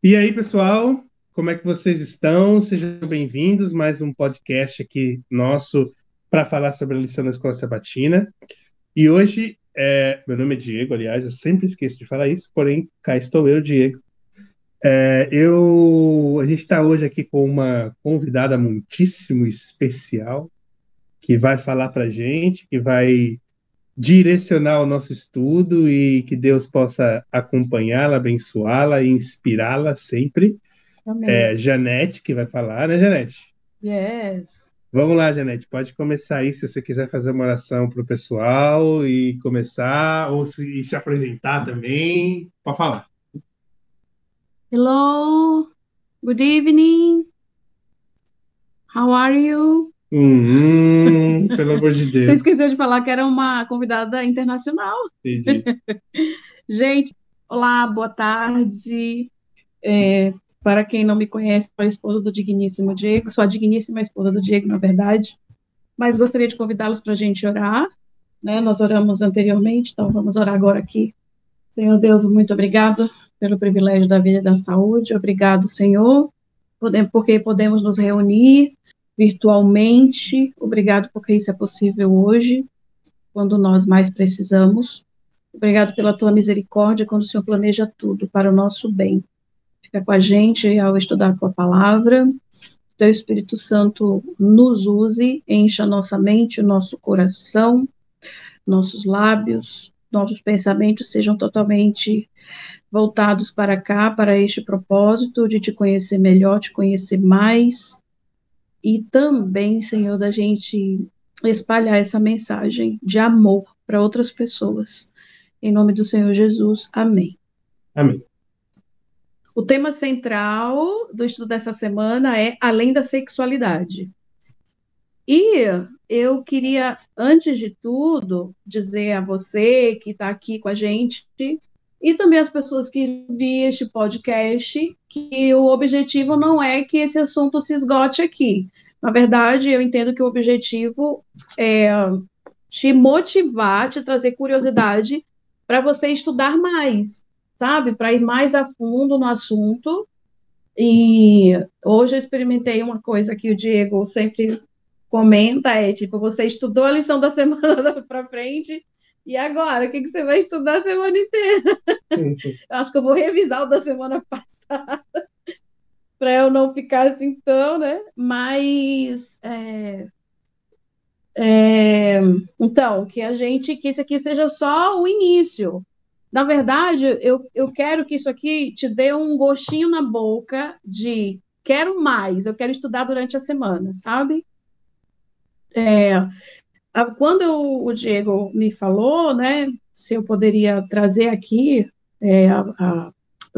E aí, pessoal, como é que vocês estão? Sejam bem-vindos mais um podcast aqui nosso para falar sobre a lição da Escola Sabatina. E hoje, é, meu nome é Diego, aliás, eu sempre esqueço de falar isso, porém, cá estou eu, Diego. É, eu, a gente está hoje aqui com uma convidada muitíssimo especial que vai falar para gente, que vai direcionar o nosso estudo e que Deus possa acompanhá-la, abençoá-la e inspirá-la sempre. Amém. É Janete que vai falar, né, Janete? Yes. Vamos lá, Janete, pode começar aí se você quiser fazer uma oração para o pessoal e começar, ou se, e se apresentar também, pode falar. Hello. Good evening. How are you? Hum, pelo amor de Você Deus. esqueceu de falar que era uma convidada internacional. Entendi. Gente, olá, boa tarde. É, para quem não me conhece, sou a esposa do digníssimo Diego, sou a digníssima esposa do Diego, na verdade. Mas gostaria de convidá-los para a gente orar, né? Nós oramos anteriormente, então vamos orar agora aqui. Senhor Deus, muito obrigado pelo privilégio da vida e da saúde. Obrigado, Senhor, porque podemos nos reunir virtualmente. Obrigado porque isso é possível hoje, quando nós mais precisamos. Obrigado pela tua misericórdia quando o Senhor planeja tudo para o nosso bem. Fica com a gente ao estudar a tua palavra. Teu Espírito Santo nos use, encha nossa mente, nosso coração, nossos lábios, nossos pensamentos sejam totalmente voltados para cá, para este propósito de te conhecer melhor, te conhecer mais, e também, Senhor, da gente espalhar essa mensagem de amor para outras pessoas. Em nome do Senhor Jesus, amém. Amém. O tema central do estudo dessa semana é além da sexualidade. E eu queria, antes de tudo, dizer a você que está aqui com a gente e também as pessoas que vi este podcast que o objetivo não é que esse assunto se esgote aqui. Na verdade, eu entendo que o objetivo é te motivar, te trazer curiosidade para você estudar mais, sabe? Para ir mais a fundo no assunto. E hoje eu experimentei uma coisa que o Diego sempre comenta, é tipo, você estudou a lição da semana para frente, e agora? O que, que você vai estudar a semana inteira? Eu acho que eu vou revisar o da semana passada para eu não ficar assim tão, né? Mas é, é, então, que a gente, que isso aqui seja só o início. Na verdade, eu, eu quero que isso aqui te dê um gostinho na boca de quero mais, eu quero estudar durante a semana, sabe? É, quando eu- o Diego me falou, né, se eu poderia trazer aqui é, a- a-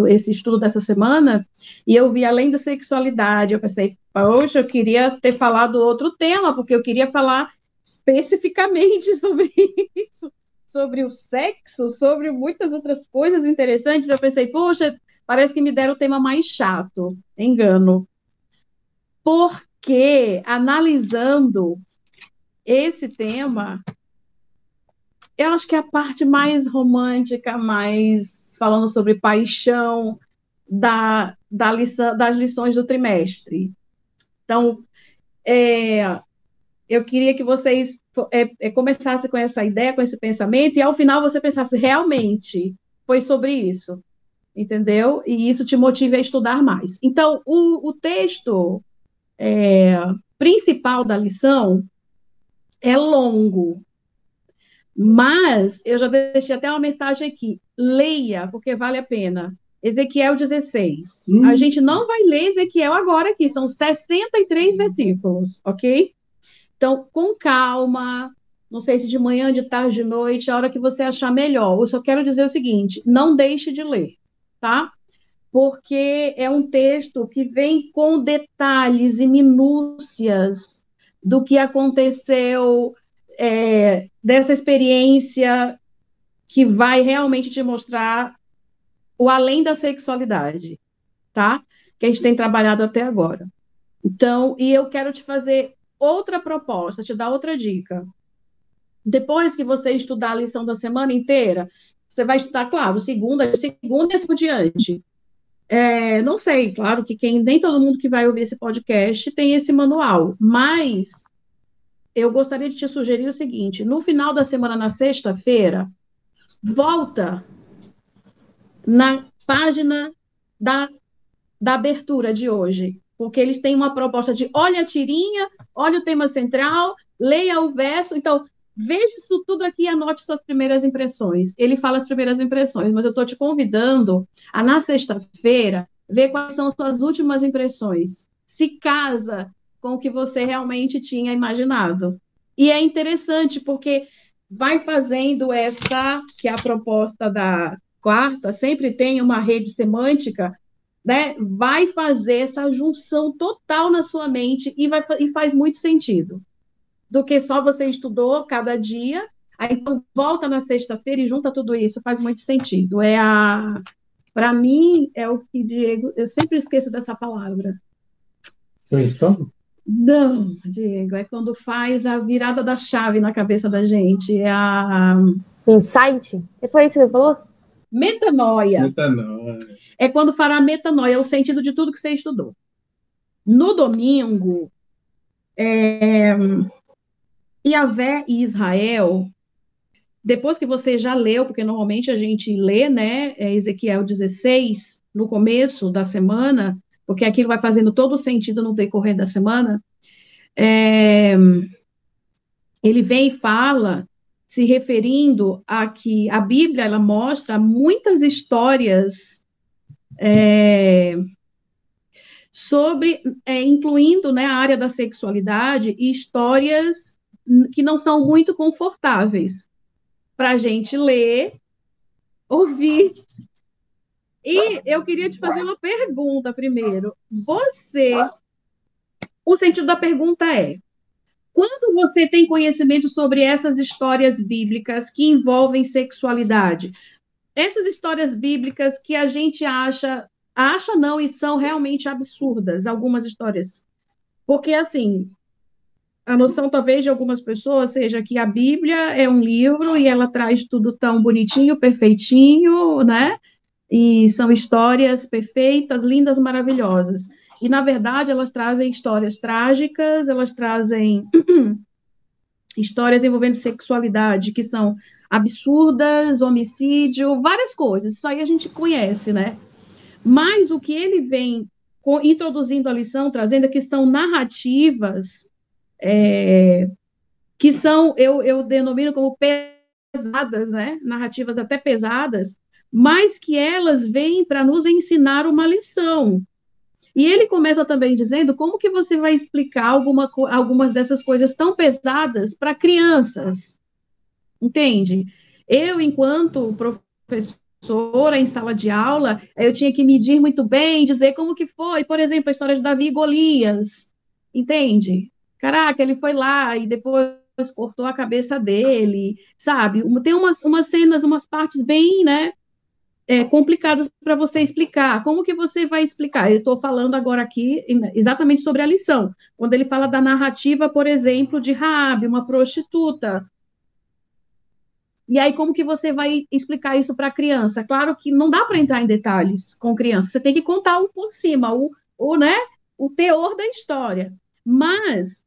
esse estudo dessa semana, e eu vi além da sexualidade, eu pensei, poxa, eu queria ter falado outro tema, porque eu queria falar especificamente sobre isso, sobre o sexo, sobre muitas outras coisas interessantes. Eu pensei, poxa, parece que me deram o tema mais chato. Engano. Porque, analisando esse tema, eu acho que é a parte mais romântica, mais falando sobre paixão da, da lição, das lições do trimestre. Então, é, eu queria que vocês é, é, começassem com essa ideia, com esse pensamento, e ao final você pensasse, realmente, foi sobre isso, entendeu? E isso te motive a estudar mais. Então, o, o texto é, principal da lição é longo, mas eu já deixei até uma mensagem aqui. Leia, porque vale a pena. Ezequiel 16. Hum. A gente não vai ler Ezequiel agora aqui, são 63 versículos, ok? Então, com calma, não sei se de manhã, de tarde, de noite, a hora que você achar melhor. Eu só quero dizer o seguinte: não deixe de ler, tá? Porque é um texto que vem com detalhes e minúcias do que aconteceu, é, dessa experiência que vai realmente te mostrar o além da sexualidade, tá? Que a gente tem trabalhado até agora. Então, e eu quero te fazer outra proposta, te dar outra dica. Depois que você estudar a lição da semana inteira, você vai estudar, claro, segunda, segunda e assim por diante. É, não sei, claro que quem, nem todo mundo que vai ouvir esse podcast tem esse manual, mas eu gostaria de te sugerir o seguinte: no final da semana, na sexta-feira, volta na página da, da abertura de hoje, porque eles têm uma proposta de olha a tirinha, olha o tema central, leia o verso. Então, Veja isso tudo aqui e anote suas primeiras impressões. Ele fala as primeiras impressões, mas eu estou te convidando a, na sexta-feira, ver quais são suas últimas impressões. Se casa com o que você realmente tinha imaginado. E é interessante, porque vai fazendo essa, que é a proposta da quarta, sempre tem uma rede semântica, né? Vai fazer essa junção total na sua mente e, vai, e faz muito sentido do que só você estudou cada dia. Aí então volta na sexta-feira e junta tudo isso, faz muito sentido. É a para mim é o que Diego, eu sempre esqueço dessa palavra. Brainstorm? Não, Diego, é quando faz a virada da chave na cabeça da gente. É a. Insight? Foi isso que ele falou? Metanoia. Metanoia. É quando fará metanoia, é o sentido de tudo que você estudou. No domingo, é, Yahvé e Israel, depois que você já leu, porque normalmente a gente lê, né, é Ezequiel 16, no começo da semana, porque aquilo vai fazendo todo sentido no decorrer da semana, é, ele vem e fala, se referindo a que a Bíblia, ela mostra muitas histórias é, sobre, é, incluindo né, a área da sexualidade, e histórias que não são muito confortáveis para a gente ler, ouvir. E eu queria te fazer uma pergunta primeiro. Você, o sentido da pergunta é: quando você tem conhecimento sobre essas histórias bíblicas que envolvem sexualidade, essas histórias bíblicas que a gente acha, acha não e são realmente absurdas, algumas histórias. Porque assim, a noção talvez de algumas pessoas seja que a Bíblia é um livro e ela traz tudo tão bonitinho, perfeitinho, né? E são histórias perfeitas, lindas, maravilhosas. E na verdade elas trazem histórias trágicas, elas trazem histórias envolvendo sexualidade que são absurdas, homicídio, várias coisas. Isso aí a gente conhece, né? Mas o que ele vem introduzindo a lição, trazendo é que são narrativas é, que são, eu, eu denomino como pesadas, né? narrativas até pesadas, mas que elas vêm para nos ensinar uma lição. E ele começa também dizendo como que você vai explicar alguma, algumas dessas coisas tão pesadas para crianças. Entende? Eu, enquanto professora em sala de aula, eu tinha que medir muito bem, dizer como que foi, por exemplo, a história de Davi e Golias. Entende? Caraca, ele foi lá e depois cortou a cabeça dele, sabe? Tem umas, umas cenas, umas partes bem, né, é, complicadas para você explicar. Como que você vai explicar? Eu estou falando agora aqui exatamente sobre a lição, quando ele fala da narrativa, por exemplo, de Rabi, uma prostituta. E aí, como que você vai explicar isso para a criança? Claro que não dá para entrar em detalhes com criança, você tem que contar um por cima, o, o, né, o teor da história. Mas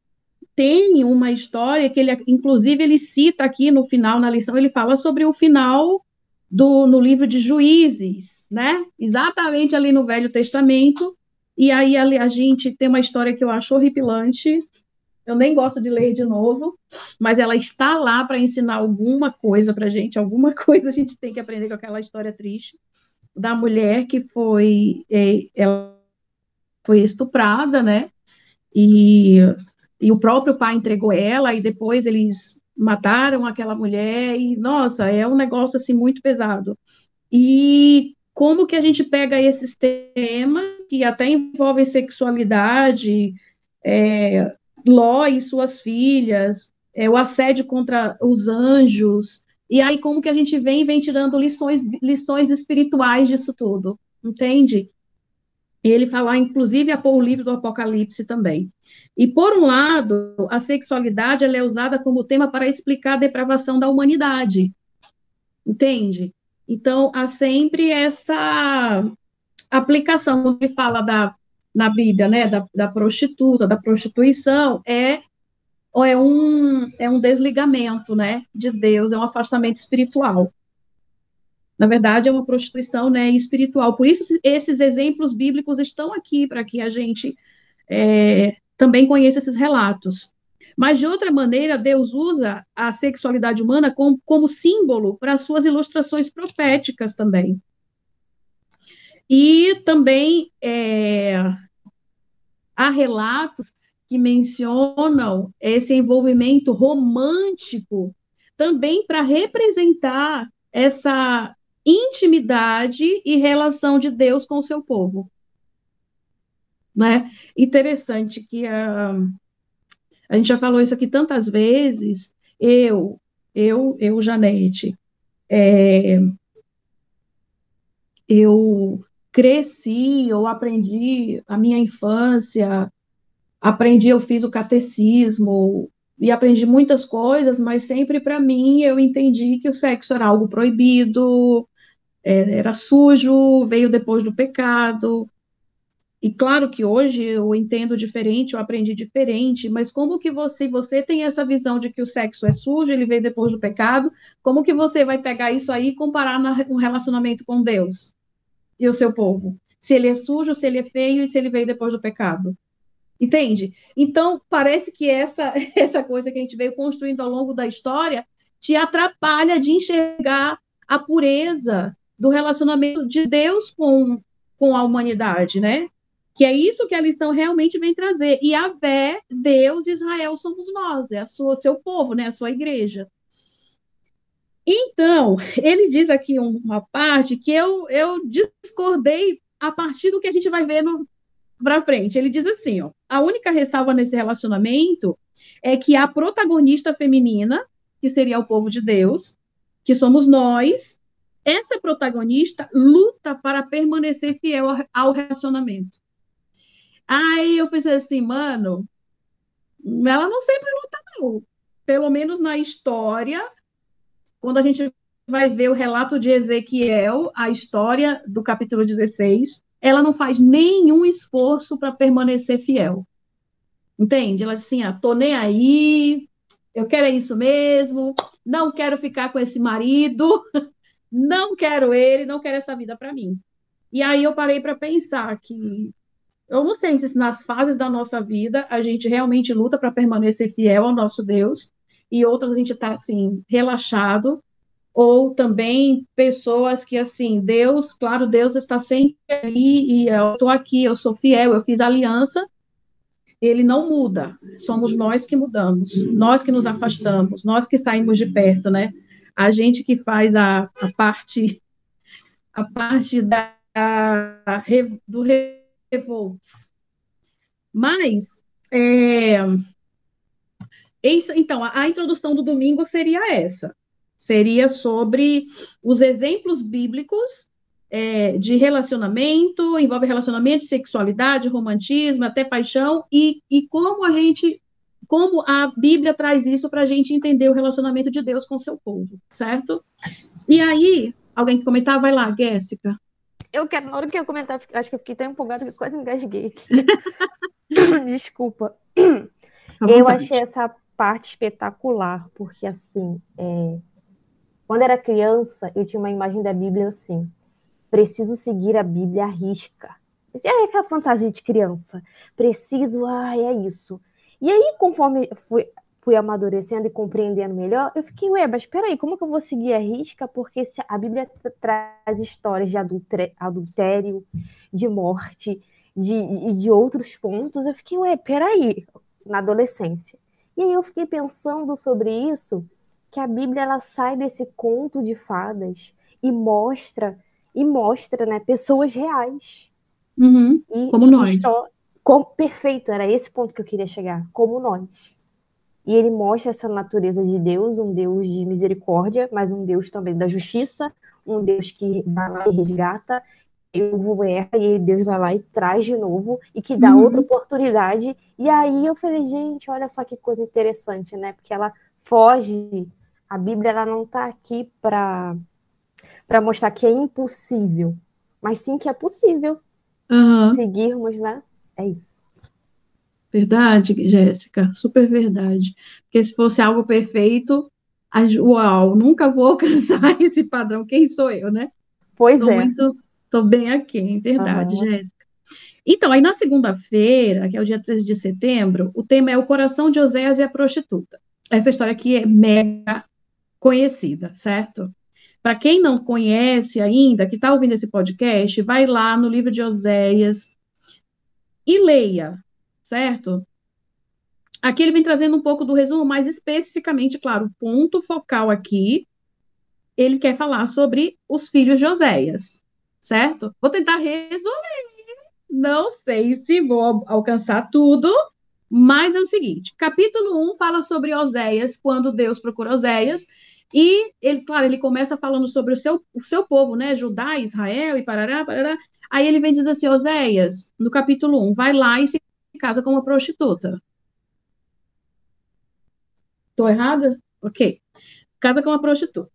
tem uma história que ele, inclusive, ele cita aqui no final, na lição, ele fala sobre o final do, no livro de Juízes, né? Exatamente ali no Velho Testamento. E aí a, gente tem uma história que eu acho horripilante. Eu nem gosto de ler de novo, mas ela está lá para ensinar alguma coisa para gente, alguma coisa a gente tem que aprender com aquela história triste da mulher que foi, é, ela foi estuprada, né? E e o próprio pai entregou ela, e depois eles mataram aquela mulher e, nossa, é um negócio assim muito pesado. E como que a gente pega esses temas que até envolvem sexualidade, é, Ló e suas filhas, é, o assédio contra os anjos, e aí como que a gente vem vem tirando lições lições espirituais disso tudo, entende? Ele fala, inclusive, a pôr o livro do Apocalipse também. E, por um lado, a sexualidade é usada como tema para explicar a depravação da humanidade. Entende? Então, há sempre essa aplicação, quando ele fala da, na Bíblia, né, da, da prostituta, da prostituição, é, é, um, é um desligamento, né, de Deus, é um afastamento espiritual. Na verdade, é uma prostituição né, espiritual. Por isso, esses exemplos bíblicos estão aqui para que a gente é, também conheça esses relatos. Mas, de outra maneira, Deus usa a sexualidade humana como, como símbolo para suas ilustrações proféticas também. E também é, há relatos que mencionam esse envolvimento romântico também para representar essa intimidade e relação de Deus com o seu povo. Né? Interessante que uh, a gente já falou isso aqui tantas vezes, eu, eu, eu, Janete, é, eu cresci, eu aprendi a minha infância, aprendi, eu fiz o catecismo, e aprendi muitas coisas, mas sempre para mim eu entendi que o sexo era algo proibido, era sujo, veio depois do pecado. E claro que hoje eu entendo diferente, eu aprendi diferente, mas como que você, você tem essa visão de que o sexo é sujo, ele veio depois do pecado, como que você vai pegar isso aí e comparar no relacionamento com Deus e o seu povo? Se ele é sujo, se ele é feio e se ele veio depois do pecado. Entende? Então, parece que essa, essa coisa que a gente veio construindo ao longo da história te atrapalha de enxergar a pureza do relacionamento de Deus com, com a humanidade, né? Que é isso que a lição realmente vem trazer. E a Vé, Deus, Israel somos nós, é a sua, seu povo, né? A sua igreja. Então, ele diz aqui uma parte que eu, eu discordei a partir do que a gente vai ver para frente. Ele diz assim, ó, a única ressalva nesse relacionamento é que a protagonista feminina, que seria o povo de Deus, que somos nós, essa protagonista luta para permanecer fiel ao relacionamento. Aí eu pensei assim, mano, ela não sempre luta, não. Pelo menos na história, quando a gente vai ver o relato de Ezequiel, a história do capítulo 16, ela não faz nenhum esforço para permanecer fiel. Entende? Ela assim: ah, tô nem aí, eu quero é isso mesmo, não quero ficar com esse marido, não quero ele, não quero essa vida para mim. E aí eu parei para pensar que eu não sei se nas fases da nossa vida a gente realmente luta para permanecer fiel ao nosso Deus e outras a gente está assim relaxado ou também pessoas que assim Deus, claro, Deus está sempre ali e eu estou aqui, eu sou fiel, eu fiz aliança. Ele não muda, somos nós que mudamos, nós que nos afastamos, nós que saímos de perto, né? A gente que faz a, a parte a parte da, a, do revolts. Mas, é, isso, então, a, a introdução do domingo seria essa. Seria sobre os exemplos bíblicos é, de relacionamento, envolve relacionamento, sexualidade, romantismo, até paixão, e, e como a gente como a Bíblia traz isso para a gente entender o relacionamento de Deus com o seu povo, certo? E aí, alguém que comentar, vai lá, Jéssica. Eu quero, na hora que eu comentar, acho que eu fiquei tão empolgada que quase engasguei aqui. Desculpa. Eu achei essa parte espetacular, porque assim, é... quando era criança, eu tinha uma imagem da Bíblia assim: preciso seguir a Bíblia à risca. É aquela fantasia de criança. Preciso, ah, é isso. E aí, conforme fui, fui amadurecendo e compreendendo melhor, eu fiquei, ué, mas peraí, como que eu vou seguir a risca? Porque se a Bíblia traz histórias de adultério, de morte, de, de outros pontos, eu fiquei, ué, peraí, na adolescência. E aí eu fiquei pensando sobre isso, que a Bíblia ela sai desse conto de fadas e mostra e mostra, né, pessoas reais. Uhum, e, como e nós. Como, perfeito, era esse ponto que eu queria chegar, como nós. E ele mostra essa natureza de Deus, um Deus de misericórdia, mas um Deus também da justiça, um Deus que vai lá e resgata, eu vou errar, e Deus vai lá e traz de novo, e que dá uhum. outra oportunidade. E aí eu falei, gente, olha só que coisa interessante, né? Porque ela foge, a Bíblia ela não está aqui para para mostrar que é impossível, mas sim que é possível uhum. seguirmos, né? É isso. Verdade, Jéssica, super verdade. Porque se fosse algo perfeito, uau, nunca vou alcançar esse padrão. Quem sou eu, né? Pois tô é. Muito, tô bem aqui, verdade, uhum. Jéssica. Então, aí na segunda-feira, que é o dia 13 de setembro, o tema é o coração de Oséias e a prostituta. Essa história aqui é mega conhecida, certo? Para quem não conhece ainda, que está ouvindo esse podcast, vai lá no livro de Oséias e leia, certo? Aqui ele vem trazendo um pouco do resumo, mais especificamente, claro, o ponto focal aqui, ele quer falar sobre os filhos de Oséias, certo? Vou tentar resumir. Não sei se vou alcançar tudo, mas é o seguinte: capítulo 1 fala sobre Oséias, quando Deus procura Oséias, e ele, claro, ele começa falando sobre o seu, o seu povo, né? Judá, Israel e parará, parará. Aí ele vem dizendo assim, Oséias, no capítulo 1, vai lá e se casa com uma prostituta. Estou errada? Ok. Casa com uma prostituta.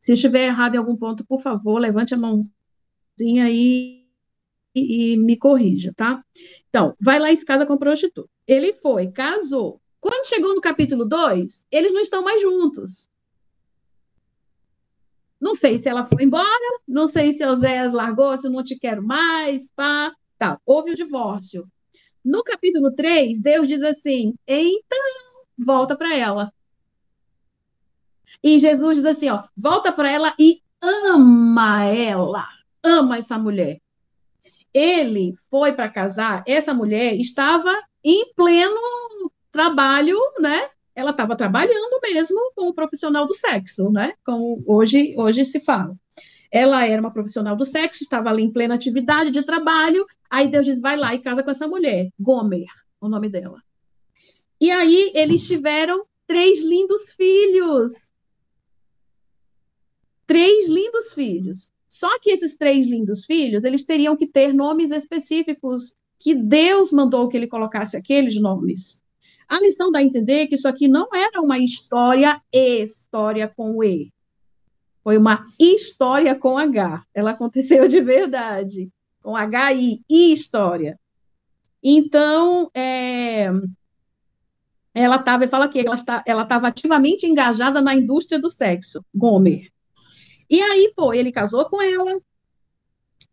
Se estiver errado em algum ponto, por favor, levante a mãozinha aí e, e me corrija, tá? Então, vai lá e se casa com a prostituta. Ele foi, casou. Quando chegou no capítulo 2, eles não estão mais juntos. Não sei se ela foi embora, não sei se Oséias largou, se eu não te quero mais, pá, tá. Houve o divórcio. No capítulo 3, Deus diz assim: então, volta para ela. E Jesus diz assim: ó, volta para ela e ama ela, ama essa mulher. Ele foi para casar, essa mulher estava em pleno trabalho, né? Ela estava trabalhando mesmo como profissional do sexo, né? Como hoje, hoje se fala. Ela era uma profissional do sexo, estava ali em plena atividade de trabalho. Aí Deus diz: vai lá e casa com essa mulher, Gomer, o nome dela. E aí eles tiveram três lindos filhos. Três lindos filhos. Só que esses três lindos filhos, eles teriam que ter nomes específicos que Deus mandou que ele colocasse aqueles nomes. A lição dá a entender que isso aqui não era uma história história com E. Foi uma história com H. Ela aconteceu de verdade. Com H-I, história. Então, é, ela estava, fala aqui, ela ela estava ativamente engajada na indústria do sexo, Gomer. E aí foi, ele casou com ela,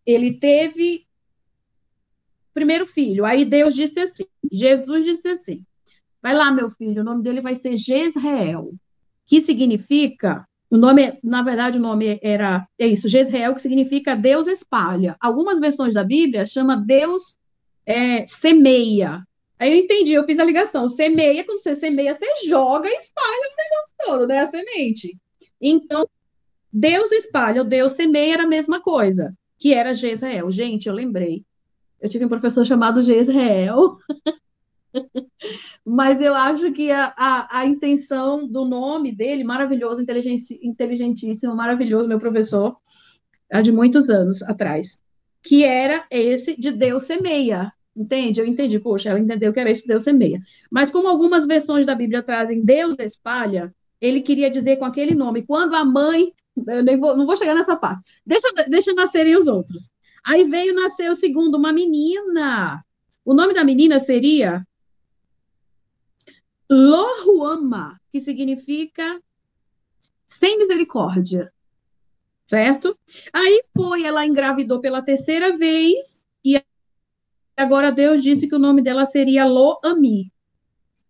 ele teve primeiro filho. Aí Deus disse assim, Jesus disse assim: Vai lá, meu filho, o nome dele vai ser Jezreel, que significa, o nome, na verdade, o nome era, é isso, Jezreel, que significa Deus espalha. Algumas versões da Bíblia chama Deus é, semeia. Aí eu entendi, eu fiz a ligação. Semeia, quando você semeia, você joga e espalha o negócio todo, né? A semente. Então, Deus espalha, o Deus semeia era a mesma coisa, que era Jezreel. Gente, eu lembrei. Eu tive um professor chamado Jezreel. Mas eu acho que a, a, a, intenção do nome dele, maravilhoso, inteligentíssimo, maravilhoso, meu professor, há de muitos anos atrás, que era esse de Deus semeia. Entende? Eu entendi, poxa, ela entendeu que era esse Deus semeia. Mas como algumas versões da Bíblia trazem Deus espalha, ele queria dizer com aquele nome, quando a mãe, eu nem vou, não vou chegar nessa parte, deixa, deixa nascerem os outros. Aí veio nascer o segundo, uma menina. O nome da menina seria Lohuama, que significa sem misericórdia, certo? Aí foi, ela engravidou pela terceira vez e agora Deus disse que o nome dela seria Lo-Ami,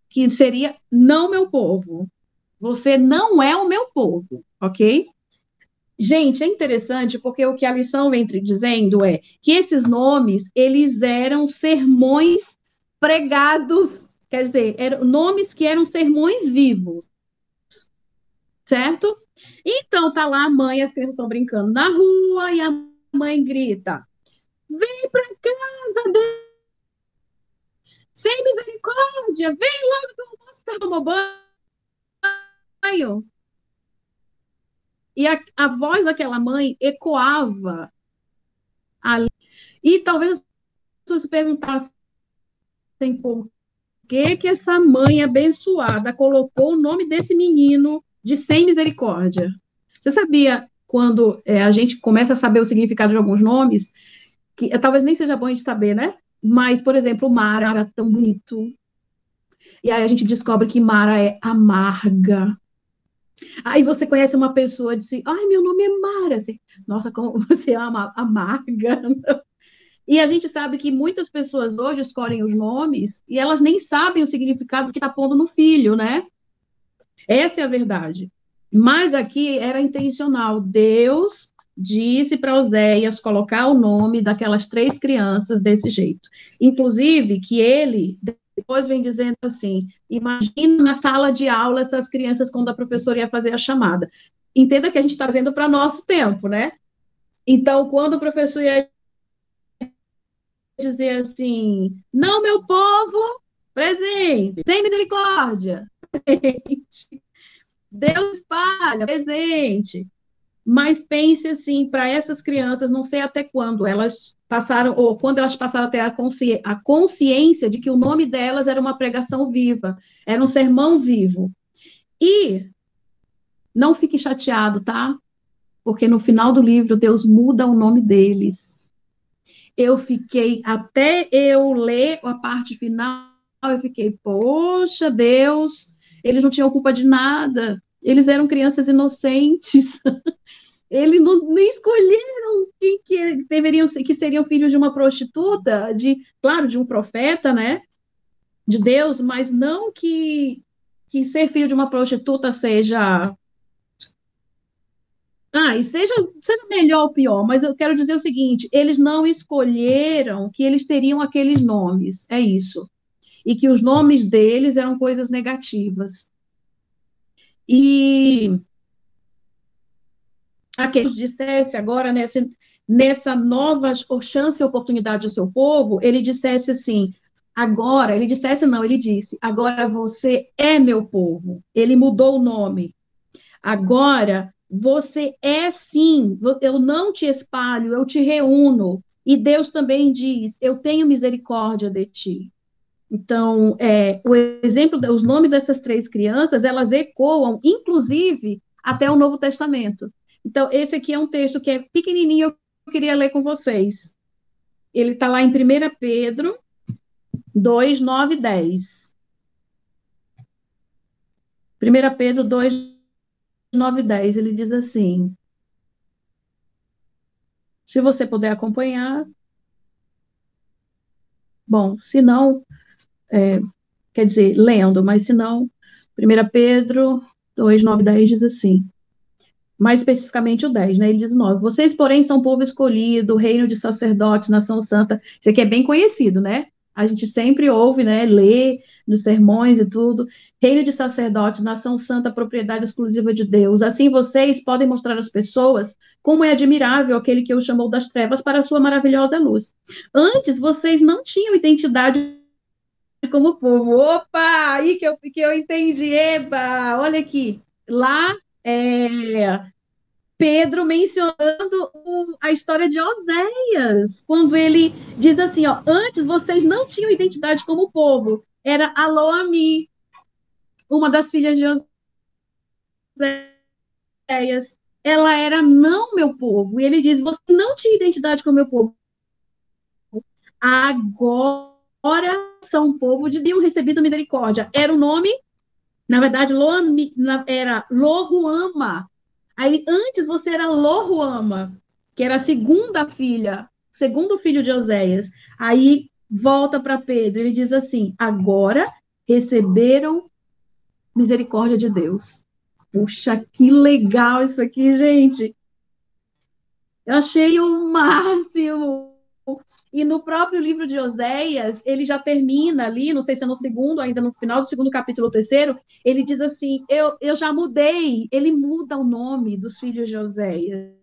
que seria não meu povo. Você não é o meu povo, ok? Gente, é interessante porque o que a lição vem dizendo é que esses nomes, eles eram sermões pregados Quer dizer, eram nomes que eram sermões vivos. Certo? Então tá lá a mãe, as crianças estão brincando na rua e a mãe grita: Vem para casa, Deus! sem misericórdia, vem logo que o está tomando banho. E a, a voz daquela mãe ecoava ali. E talvez as pessoas se perguntassem por que, que essa mãe abençoada colocou o nome desse menino de sem misericórdia. Você sabia quando é, a gente começa a saber o significado de alguns nomes, que talvez nem seja bom a gente saber, né? Mas, por exemplo, Mara era tão bonito. E aí a gente descobre que Mara é amarga. Aí você conhece uma pessoa e diz assim, ai, meu nome é Mara. Assim, Nossa, como você ama amarga. E a gente sabe que muitas pessoas hoje escolhem os nomes e elas nem sabem o significado que está pondo no filho, né? Essa é a verdade. Mas aqui era intencional. Deus disse para Oséias colocar o nome daquelas três crianças desse jeito. Inclusive, que ele depois vem dizendo assim: imagina na sala de aula essas crianças quando a professora ia fazer a chamada. Entenda que a gente está trazendo para nosso tempo, né? Então, quando o professor ia dizer assim: não, meu povo, presente, sem misericórdia, presente. Deus espalha, presente. Mas pense assim, para essas crianças, não sei até quando elas passaram, ou quando elas passaram a ter a, consci a consciência de que o nome delas era uma pregação viva, era um sermão vivo. E não fique chateado, tá? Porque no final do livro, Deus muda o nome deles. Eu fiquei, até eu ler a parte final, eu fiquei, poxa, Deus, eles não tinham culpa de nada, eles eram crianças inocentes. Eles não, nem escolheram quem que deveriam ser, que seriam filhos de uma prostituta, de, claro, de um profeta, né? De Deus, mas não que, que ser filho de uma prostituta seja ah, e seja, seja melhor ou pior, mas eu quero dizer o seguinte: eles não escolheram que eles teriam aqueles nomes, é isso. E que os nomes deles eram coisas negativas. E a que nos dissesse agora, nessa, nessa nova chance e oportunidade do seu povo, ele dissesse assim, agora, ele dissesse não, ele disse, agora você é meu povo. Ele mudou o nome. Agora você é sim, eu não te espalho, eu te reúno. E Deus também diz, eu tenho misericórdia de ti. Então, é, o exemplo, os nomes dessas três crianças, elas ecoam, inclusive, até o Novo Testamento. Então, esse aqui é um texto que é pequenininho, eu queria ler com vocês. Ele está lá em 1 Pedro 2, 9 e 10. 1 Pedro 2, 9 e 10, ele diz assim. Se você puder acompanhar. Bom, se não, é, quer dizer, lendo, mas se não, 1 Pedro 2, 9 e 10 diz assim mais especificamente o 10, né? Ele diz 9. Vocês, porém, são povo escolhido, reino de sacerdotes, nação santa. Isso aqui é bem conhecido, né? A gente sempre ouve, né? Lê nos sermões e tudo. Reino de sacerdotes, nação santa, propriedade exclusiva de Deus. Assim vocês podem mostrar às pessoas como é admirável aquele que o chamou das trevas para a sua maravilhosa luz. Antes, vocês não tinham identidade como povo. Opa! Aí que eu, que eu entendi. Eba! Olha aqui. Lá é, Pedro mencionando o, a história de Oséias, quando ele diz assim, ó, antes vocês não tinham identidade como povo, era Aloami, uma das filhas de Oséias, ela era não meu povo, e ele diz, você não tinha identidade como meu povo, agora são povo de Deus recebido misericórdia, era o nome na verdade, Loami, era Lohuama. Aí antes você era Lohuama, que era a segunda filha, segundo filho de Oséias. Aí volta para Pedro, ele diz assim: agora receberam misericórdia de Deus. Puxa, que legal isso aqui, gente. Eu achei o máximo. E no próprio livro de Oséias, ele já termina ali, não sei se é no segundo, ainda no final do segundo capítulo, terceiro, ele diz assim: Eu, eu já mudei. Ele muda o nome dos filhos de Oséias.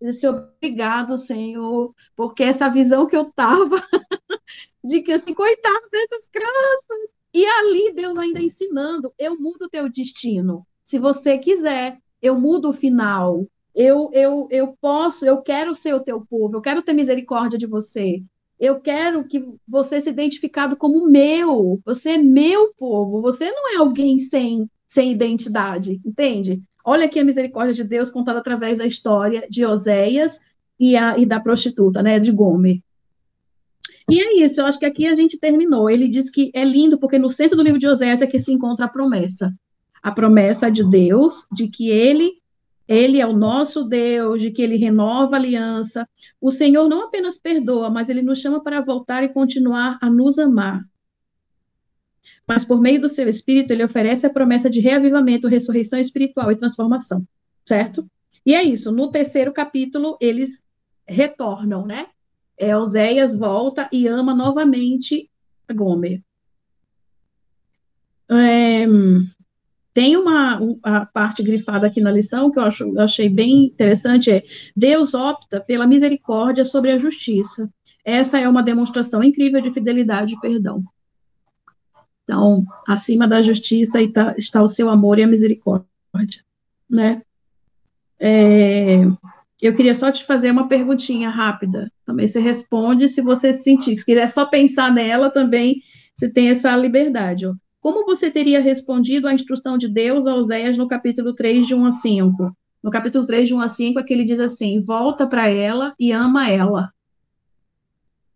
Disse, obrigado, Senhor, porque essa visão que eu estava de que assim, coitado dessas crianças. E ali Deus ainda ensinando, eu mudo o teu destino. Se você quiser, eu mudo o final eu, eu, eu posso, eu quero ser o teu povo, eu quero ter misericórdia de você. Eu quero que você se identificado como meu. Você é meu povo. Você não é alguém sem, sem identidade, entende? Olha aqui a misericórdia de Deus contada através da história de Oséias e, a, e da prostituta, né, de Gomer. E é isso, eu acho que aqui a gente terminou. Ele diz que é lindo, porque no centro do livro de Oséias é que se encontra a promessa. A promessa de Deus de que ele ele é o nosso Deus, de que ele renova a aliança. O Senhor não apenas perdoa, mas ele nos chama para voltar e continuar a nos amar. Mas por meio do seu espírito, ele oferece a promessa de reavivamento, ressurreição espiritual e transformação, certo? E é isso. No terceiro capítulo, eles retornam, né? É, Oséias volta e ama novamente Gomer. É, tem uma, parte grifada aqui na lição que eu, acho, achei bem interessante, é Deus opta pela misericórdia sobre a justiça. Essa é uma demonstração incrível de fidelidade e perdão. Então, acima da justiça está, o seu amor e a misericórdia, né? É, eu queria só te fazer uma perguntinha rápida. Também você responde se você se sentir. Se quiser só pensar nela, também você tem essa liberdade. Ó. Como você teria respondido à instrução de Deus a Oséias no capítulo 3, de 1 a 5? No capítulo 3, de 1 a 5, é que ele diz assim: volta para ela e ama ela.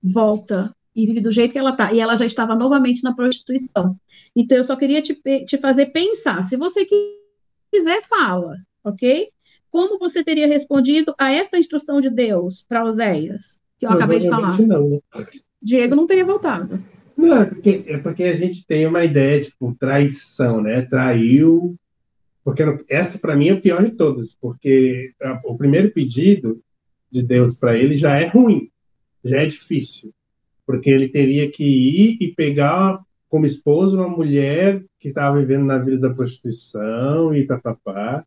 Volta e vive do jeito que ela está. E ela já estava novamente na prostituição. Então, eu só queria te, te fazer pensar. Se você quiser, fala, ok? Como você teria respondido a esta instrução de Deus para Oséias, que eu acabei de falar? Não, né? Diego não teria voltado. Não, é porque, é porque a gente tem uma ideia, tipo, traição, né? Traiu. Porque essa, para mim, é o pior de todas, porque o primeiro pedido de Deus para ele já é ruim, já é difícil, porque ele teria que ir e pegar como esposa uma mulher que estava vivendo na vida da prostituição e papapá.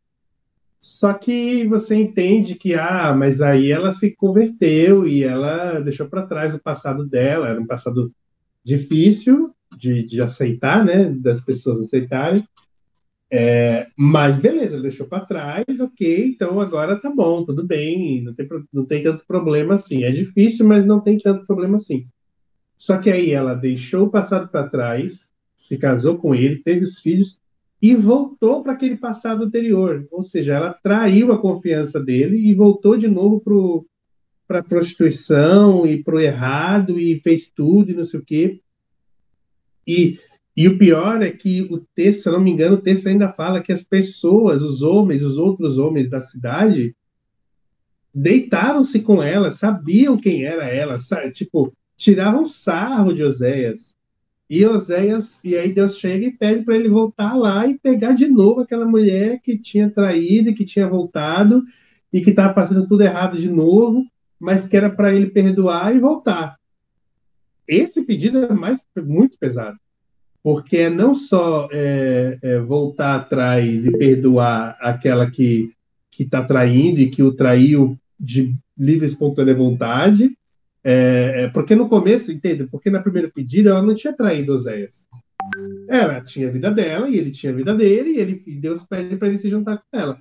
Só que você entende que, ah, mas aí ela se converteu e ela deixou para trás o passado dela, era um passado difícil de, de aceitar, né, das pessoas aceitarem, é, mas beleza, deixou para trás, ok, então agora tá bom, tudo bem, não tem, não tem tanto problema assim. É difícil, mas não tem tanto problema assim. Só que aí ela deixou o passado para trás, se casou com ele, teve os filhos e voltou para aquele passado anterior. Ou seja, ela traiu a confiança dele e voltou de novo pro para prostituição e para o errado e fez tudo e não sei o quê. E, e o pior é que o texto, se não me engano, o texto ainda fala que as pessoas, os homens, os outros homens da cidade, deitaram-se com ela, sabiam quem era ela, sabe? tipo, tiravam sarro de Oséias. E Oséias, e aí Deus chega e pede para ele voltar lá e pegar de novo aquela mulher que tinha traído, que tinha voltado e que estava fazendo tudo errado de novo mas que era para ele perdoar e voltar. Esse pedido é mais, muito pesado, porque é não só é, é, voltar atrás e perdoar aquela que que está traindo e que o traiu de livre e espontânea vontade, é, é, porque no começo, entende? Porque na primeira pedida ela não tinha traído Oséias. Ela tinha a vida dela e ele tinha a vida dele e, ele, e Deus pede para ele se juntar com ela.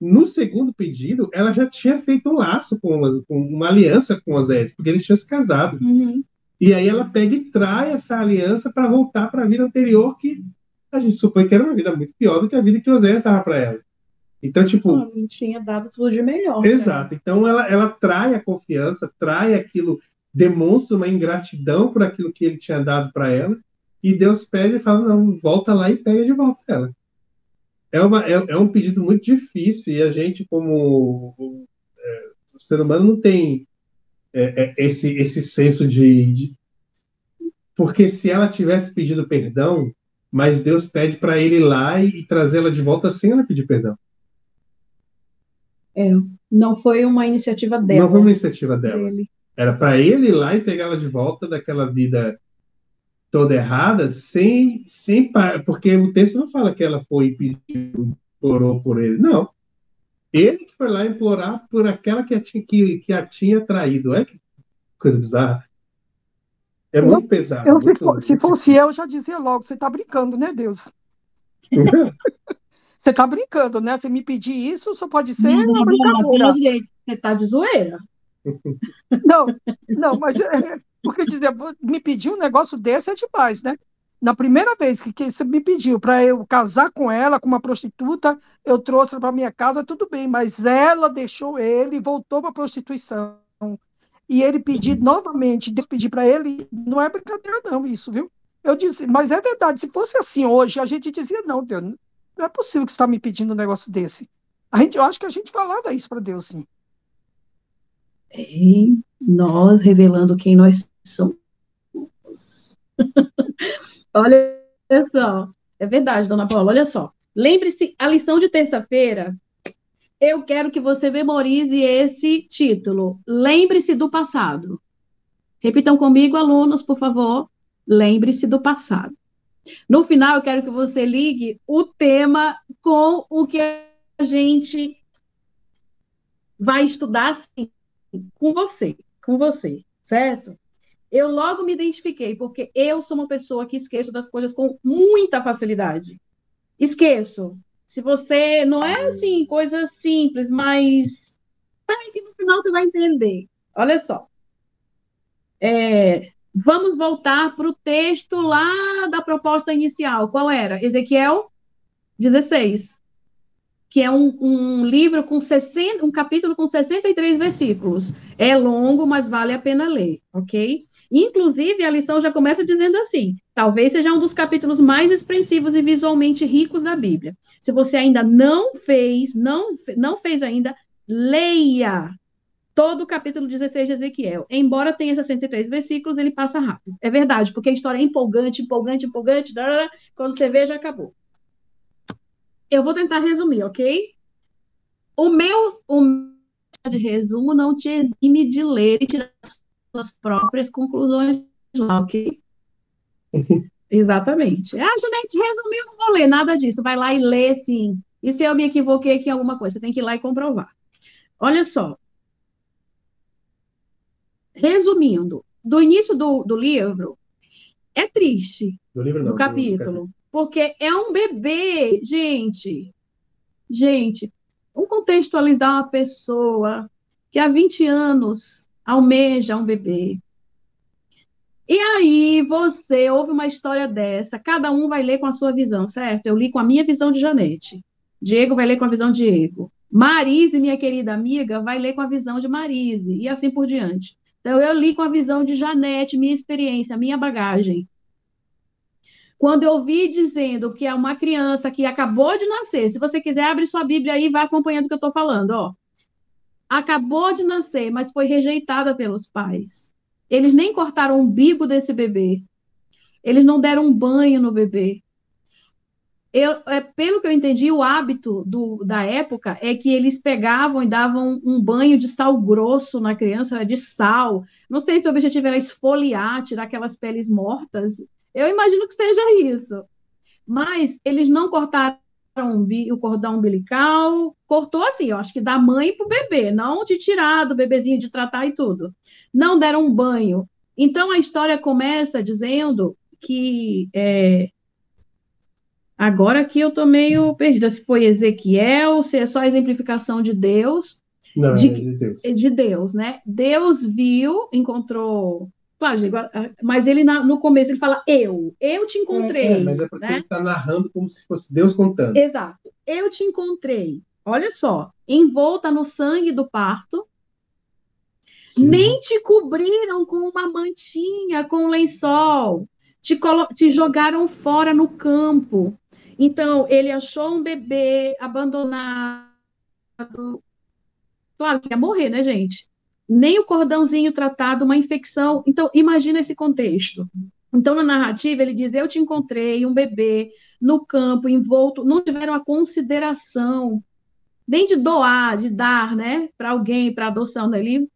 No segundo pedido, ela já tinha feito um laço com, com uma aliança com Osés, porque eles tinham se casado. Uhum. E aí ela pega e trai essa aliança para voltar para a vida anterior, que a gente supõe que era uma vida muito pior do que a vida que Osés estava para ela. Então, tipo. Não, tinha dado tudo de melhor. Exato. Né? Então, ela, ela trai a confiança, trai aquilo, demonstra uma ingratidão por aquilo que ele tinha dado para ela. E Deus pede e fala: não, volta lá e pega de volta ela é, uma, é, é, um pedido muito difícil e a gente, como é, ser humano, não tem é, é, esse, esse senso de, de, Porque se ela tivesse pedido perdão, mas Deus pede para ele ir lá e, e trazê-la de volta sem ela pedir perdão. É, não foi uma iniciativa dela. Não foi uma iniciativa dela. Dele. Era para ele ir lá e pegar ela de volta daquela vida toda errada, sem, sem porque o texto não fala que ela foi e pediu, implorou por ele. Não. Ele que foi lá implorar por aquela que a tinha, que, que a tinha traído. É que coisa bizarra. É eu, muito pesado. Eu, muito se, for, se, fosse eu, já dizia logo, você está brincando, né, Deus? você está brincando, né? Você me pedir isso, só pode ser não, uma brincadeira. Você está de zoeira. Não, não, mas é, porque dizer, me pedir um negócio desse é demais, né? Na primeira vez que, que você me pediu para eu casar com ela, com uma prostituta, eu trouxe ela para minha casa, tudo bem, mas ela deixou ele e voltou para a prostituição. E ele pedir novamente, Deus pedir para ele, não é brincadeira, não, isso, viu? Eu disse, mas é verdade, se fosse assim hoje, a gente dizia, não, Deus, não é possível que você está me pedindo um negócio desse. A gente, eu acho que a gente falava isso para Deus, sim. É, nós revelando quem nós somos. olha só, é verdade, dona Paula, olha só. Lembre-se, a lição de terça-feira, eu quero que você memorize esse título. Lembre-se do passado. Repitam comigo, alunos, por favor. Lembre-se do passado. No final, eu quero que você ligue o tema com o que a gente vai estudar assim, com você, com você, certo? Eu logo me identifiquei, porque eu sou uma pessoa que esqueço das coisas com muita facilidade. Esqueço. Se você não é assim, coisa simples, mas peraí que no final você vai entender. Olha só. É, vamos voltar para o texto lá da proposta inicial. Qual era? Ezequiel 16 que é um, um, livro com 60, um capítulo com 63 versículos. É longo, mas vale a pena ler, ok? Inclusive, a lição já começa dizendo assim: talvez seja um dos capítulos mais expressivos e visualmente ricos da Bíblia. Se você ainda não fez, não, não fez ainda, leia todo o capítulo 16 de Ezequiel. Embora tenha 63 versículos, ele passa rápido. É verdade, porque a história é empolgante, empolgante, empolgante. Quando você vê, já acabou. Eu vou tentar resumir, ok? O meu, o de resumo não te exime de ler e tirar suas próprias conclusões lá, ok? Exatamente. Ah, Janete, resumiu, não vou ler nada disso. Vai lá e lê, sim. E se eu me equivoquei aqui em alguma coisa, você tem que ir lá e comprovar. Olha só. Resumindo, do início do, do livro, é triste. Do livro não. Do capítulo. Porque é um bebê, gente. Gente, vamos contextualizar uma pessoa que há 20 anos almeja um bebê. E aí você ouve uma história dessa, cada um vai ler com a sua visão, certo? Eu li com a minha visão de Janete. Diego vai ler com a visão de Diego. Marise, minha querida amiga, vai ler com a visão de Marise, e assim por diante. Então, eu li com a visão de Janete, minha experiência, minha bagagem. Quando eu vi dizendo que é uma criança que acabou de nascer, se você quiser, abre sua Bíblia aí e vai acompanhando o que eu estou falando, ó. Acabou de nascer, mas foi rejeitada pelos pais. Eles nem cortaram o umbigo desse bebê. Eles não deram um banho no bebê. Eu, é, pelo que eu entendi, o hábito do, da época é que eles pegavam e davam um banho de sal grosso na criança, de sal. Não sei se o objetivo era esfoliar, tirar aquelas peles mortas. Eu imagino que seja isso. Mas eles não cortaram o cordão umbilical, cortou assim, eu acho que da mãe para o bebê, não de tirar do bebezinho, de tratar e tudo. Não deram um banho. Então a história começa dizendo que é, agora aqui eu estou meio perdida se foi Ezequiel, se é só exemplificação de Deus. Não, de, é de Deus. De Deus, né? Deus viu, encontrou Claro, mas ele no começo ele fala eu, eu te encontrei. É, é, mas é porque né? ele está narrando como se fosse Deus contando. Exato. Eu te encontrei. Olha só, envolta no sangue do parto. Sim. Nem te cobriram com uma mantinha, com um lençol. Te, te jogaram fora no campo. Então, ele achou um bebê abandonado. Claro que ia morrer, né, gente? Nem o cordãozinho tratado, uma infecção. Então, imagina esse contexto. Então, na narrativa, ele diz: Eu te encontrei, um bebê, no campo, envolto. Não tiveram a consideração, nem de doar, de dar, né, para alguém, para adoção. Ele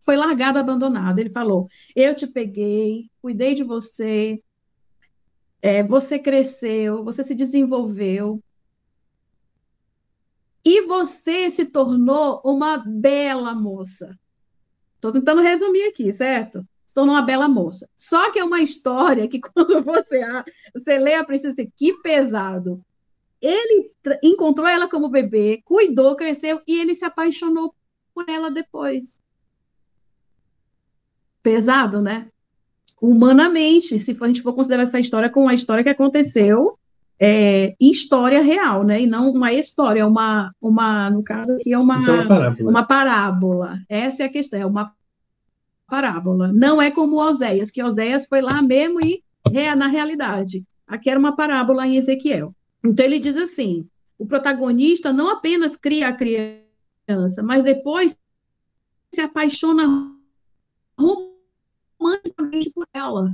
foi largada, abandonada. Ele falou: Eu te peguei, cuidei de você, é, você cresceu, você se desenvolveu, e você se tornou uma bela moça. Estou tentando resumir aqui, certo? Se tornou uma bela moça. Só que é uma história que, quando você, você lê a princesa, que pesado. Ele encontrou ela como bebê, cuidou, cresceu e ele se apaixonou por ela depois. Pesado, né? Humanamente, se a gente for considerar essa história como uma história que aconteceu é, história real, né? E não uma história, uma, uma no caso aqui é uma, é uma, parábola. uma parábola. Essa é a questão, é uma parábola. Não é como Oséias, que Oséias foi lá mesmo e é na realidade. Aqui era uma parábola em Ezequiel. Então ele diz assim: o protagonista não apenas cria a criança, mas depois se apaixona romanticamente por ela.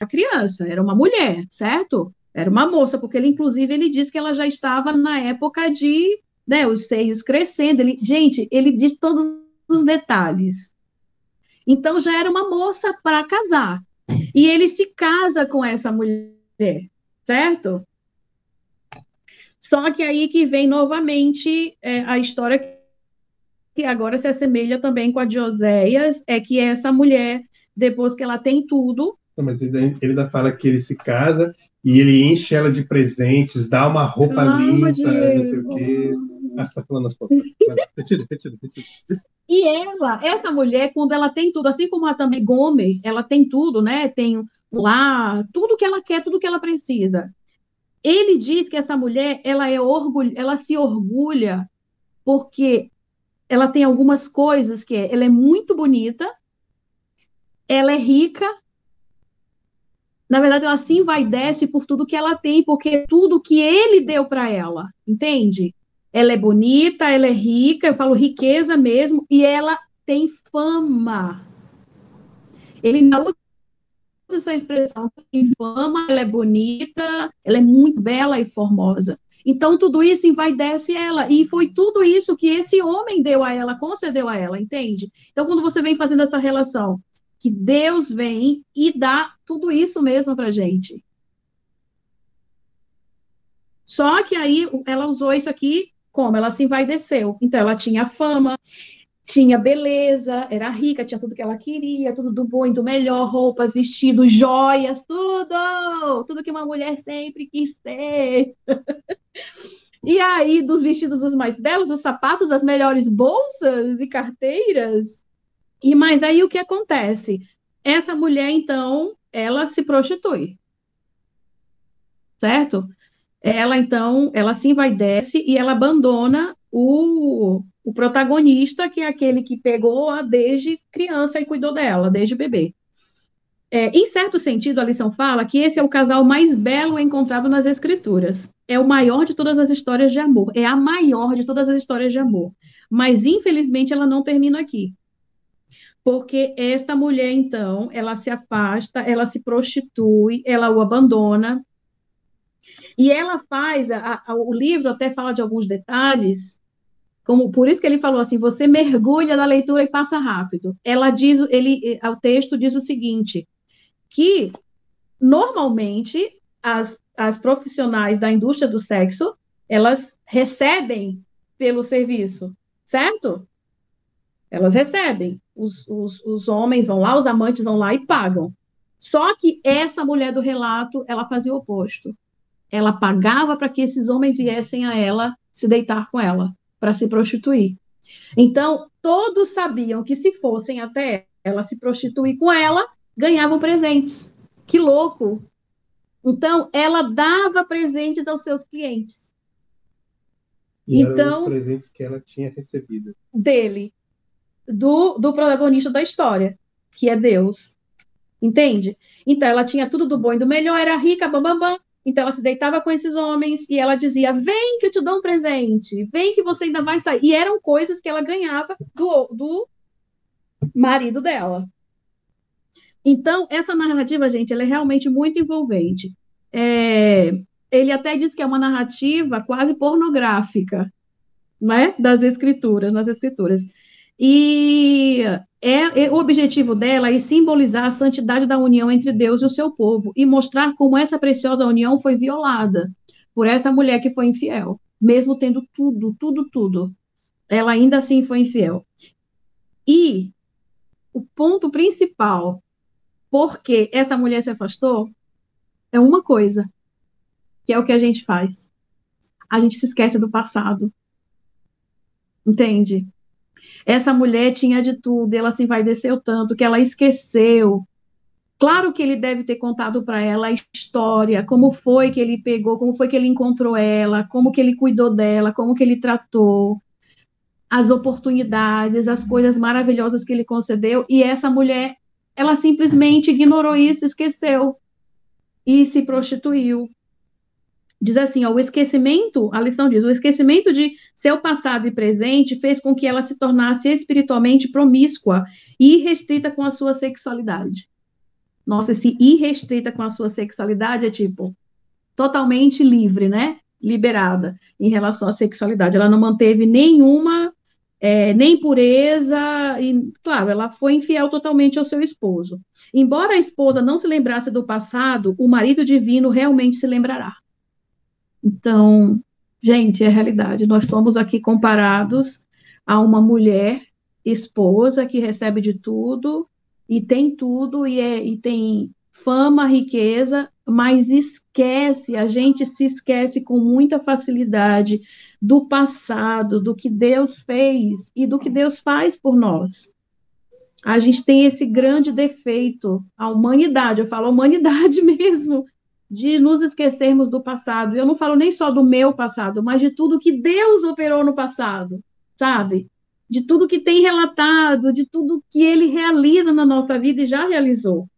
A criança era uma mulher, certo? Era uma moça, porque ele, inclusive, ele diz que ela já estava na época de né, os seios crescendo. Ele, gente, ele diz todos os detalhes. Então já era uma moça para casar. E ele se casa com essa mulher, certo? Só que aí que vem novamente é, a história que agora se assemelha também com a de Oséias, é que essa mulher, depois que ela tem tudo. Mas ele ainda fala que ele se casa e ele enche ela de presentes, dá uma roupa Calma, limpa, Diego. não sei o quê. Ah, você tá falando as coisas. Retira, retira, retira. E ela, essa mulher, quando ela tem tudo, assim como a também Gomer, ela tem tudo, né? Tem lá, tudo que ela quer, tudo que ela precisa. Ele diz que essa mulher, ela é orgulho, ela se orgulha porque ela tem algumas coisas que é, ela é muito bonita, ela é rica na verdade, ela se envaidece por tudo que ela tem, porque tudo que ele deu para ela, entende? Ela é bonita, ela é rica, eu falo riqueza mesmo, e ela tem fama. Ele não usa essa expressão, tem fama, ela é bonita, ela é muito bela e formosa. Então, tudo isso envaidece ela. E foi tudo isso que esse homem deu a ela, concedeu a ela, entende? Então, quando você vem fazendo essa relação, que Deus vem e dá tudo isso mesmo para gente. Só que aí ela usou isso aqui como? Ela se envaideceu. Então, ela tinha fama, tinha beleza, era rica, tinha tudo que ela queria, tudo do bom e do melhor, roupas, vestidos, joias, tudo! Tudo que uma mulher sempre quis ter. e aí, dos vestidos os mais belos, os sapatos, as melhores bolsas e carteiras, e mas aí o que acontece? Essa mulher, então, ela se prostitui. Certo? Ela, então, ela se envaidece e ela abandona o, o protagonista, que é aquele que pegou-a desde criança e cuidou dela, desde bebê. É, em certo sentido, a lição fala que esse é o casal mais belo encontrado nas Escrituras. É o maior de todas as histórias de amor. É a maior de todas as histórias de amor. Mas, infelizmente, ela não termina aqui porque esta mulher, então, ela se afasta, ela se prostitui, ela o abandona, e ela faz, a, a, o livro até fala de alguns detalhes, como por isso que ele falou assim, você mergulha na leitura e passa rápido. Ela diz, ele, o texto diz o seguinte, que normalmente as, as profissionais da indústria do sexo, elas recebem pelo serviço, certo? Elas recebem. Os, os, os homens vão lá, os amantes vão lá e pagam. Só que essa mulher do relato, ela fazia o oposto. Ela pagava para que esses homens viessem a ela se deitar com ela, para se prostituir. Então, todos sabiam que se fossem até ela se prostituir com ela, ganhavam presentes. Que louco! Então, ela dava presentes aos seus clientes. E então, os presentes que ela tinha recebido. Dele do, do protagonista da história, que é Deus. Entende? Então, ela tinha tudo do bom e do melhor, era rica, bam, bam, bam. Então, ela se deitava com esses homens e ela dizia: Vem que eu te dou um presente, vem que você ainda vai sair. E eram coisas que ela ganhava do, do marido dela. Então, essa narrativa, gente, ela é realmente muito envolvente. É, ele até diz que é uma narrativa quase pornográfica, né, das escrituras, nas escrituras. E é, é, o objetivo dela é simbolizar a santidade da união entre Deus e o seu povo e mostrar como essa preciosa união foi violada por essa mulher que foi infiel, mesmo tendo tudo, tudo, tudo. Ela ainda assim foi infiel. E o ponto principal porque essa mulher se afastou é uma coisa, que é o que a gente faz. A gente se esquece do passado. Entende? Essa mulher tinha de tudo, ela se envaideceu tanto que ela esqueceu. Claro que ele deve ter contado para ela a história, como foi que ele pegou, como foi que ele encontrou ela, como que ele cuidou dela, como que ele tratou, as oportunidades, as coisas maravilhosas que ele concedeu, e essa mulher, ela simplesmente ignorou isso, esqueceu e se prostituiu diz assim, ó, o esquecimento, a lição diz, o esquecimento de seu passado e presente fez com que ela se tornasse espiritualmente promíscua e irrestrita com a sua sexualidade. Nossa, esse irrestrita com a sua sexualidade é tipo totalmente livre, né? Liberada em relação à sexualidade. Ela não manteve nenhuma é, nem pureza, e, claro, ela foi infiel totalmente ao seu esposo. Embora a esposa não se lembrasse do passado, o marido divino realmente se lembrará. Então, gente, é realidade. Nós somos aqui comparados a uma mulher esposa que recebe de tudo e tem tudo e, é, e tem fama, riqueza, mas esquece, a gente se esquece com muita facilidade do passado, do que Deus fez e do que Deus faz por nós. A gente tem esse grande defeito, a humanidade, eu falo humanidade mesmo, de nos esquecermos do passado. Eu não falo nem só do meu passado, mas de tudo que Deus operou no passado, sabe? De tudo que tem relatado, de tudo que ele realiza na nossa vida e já realizou.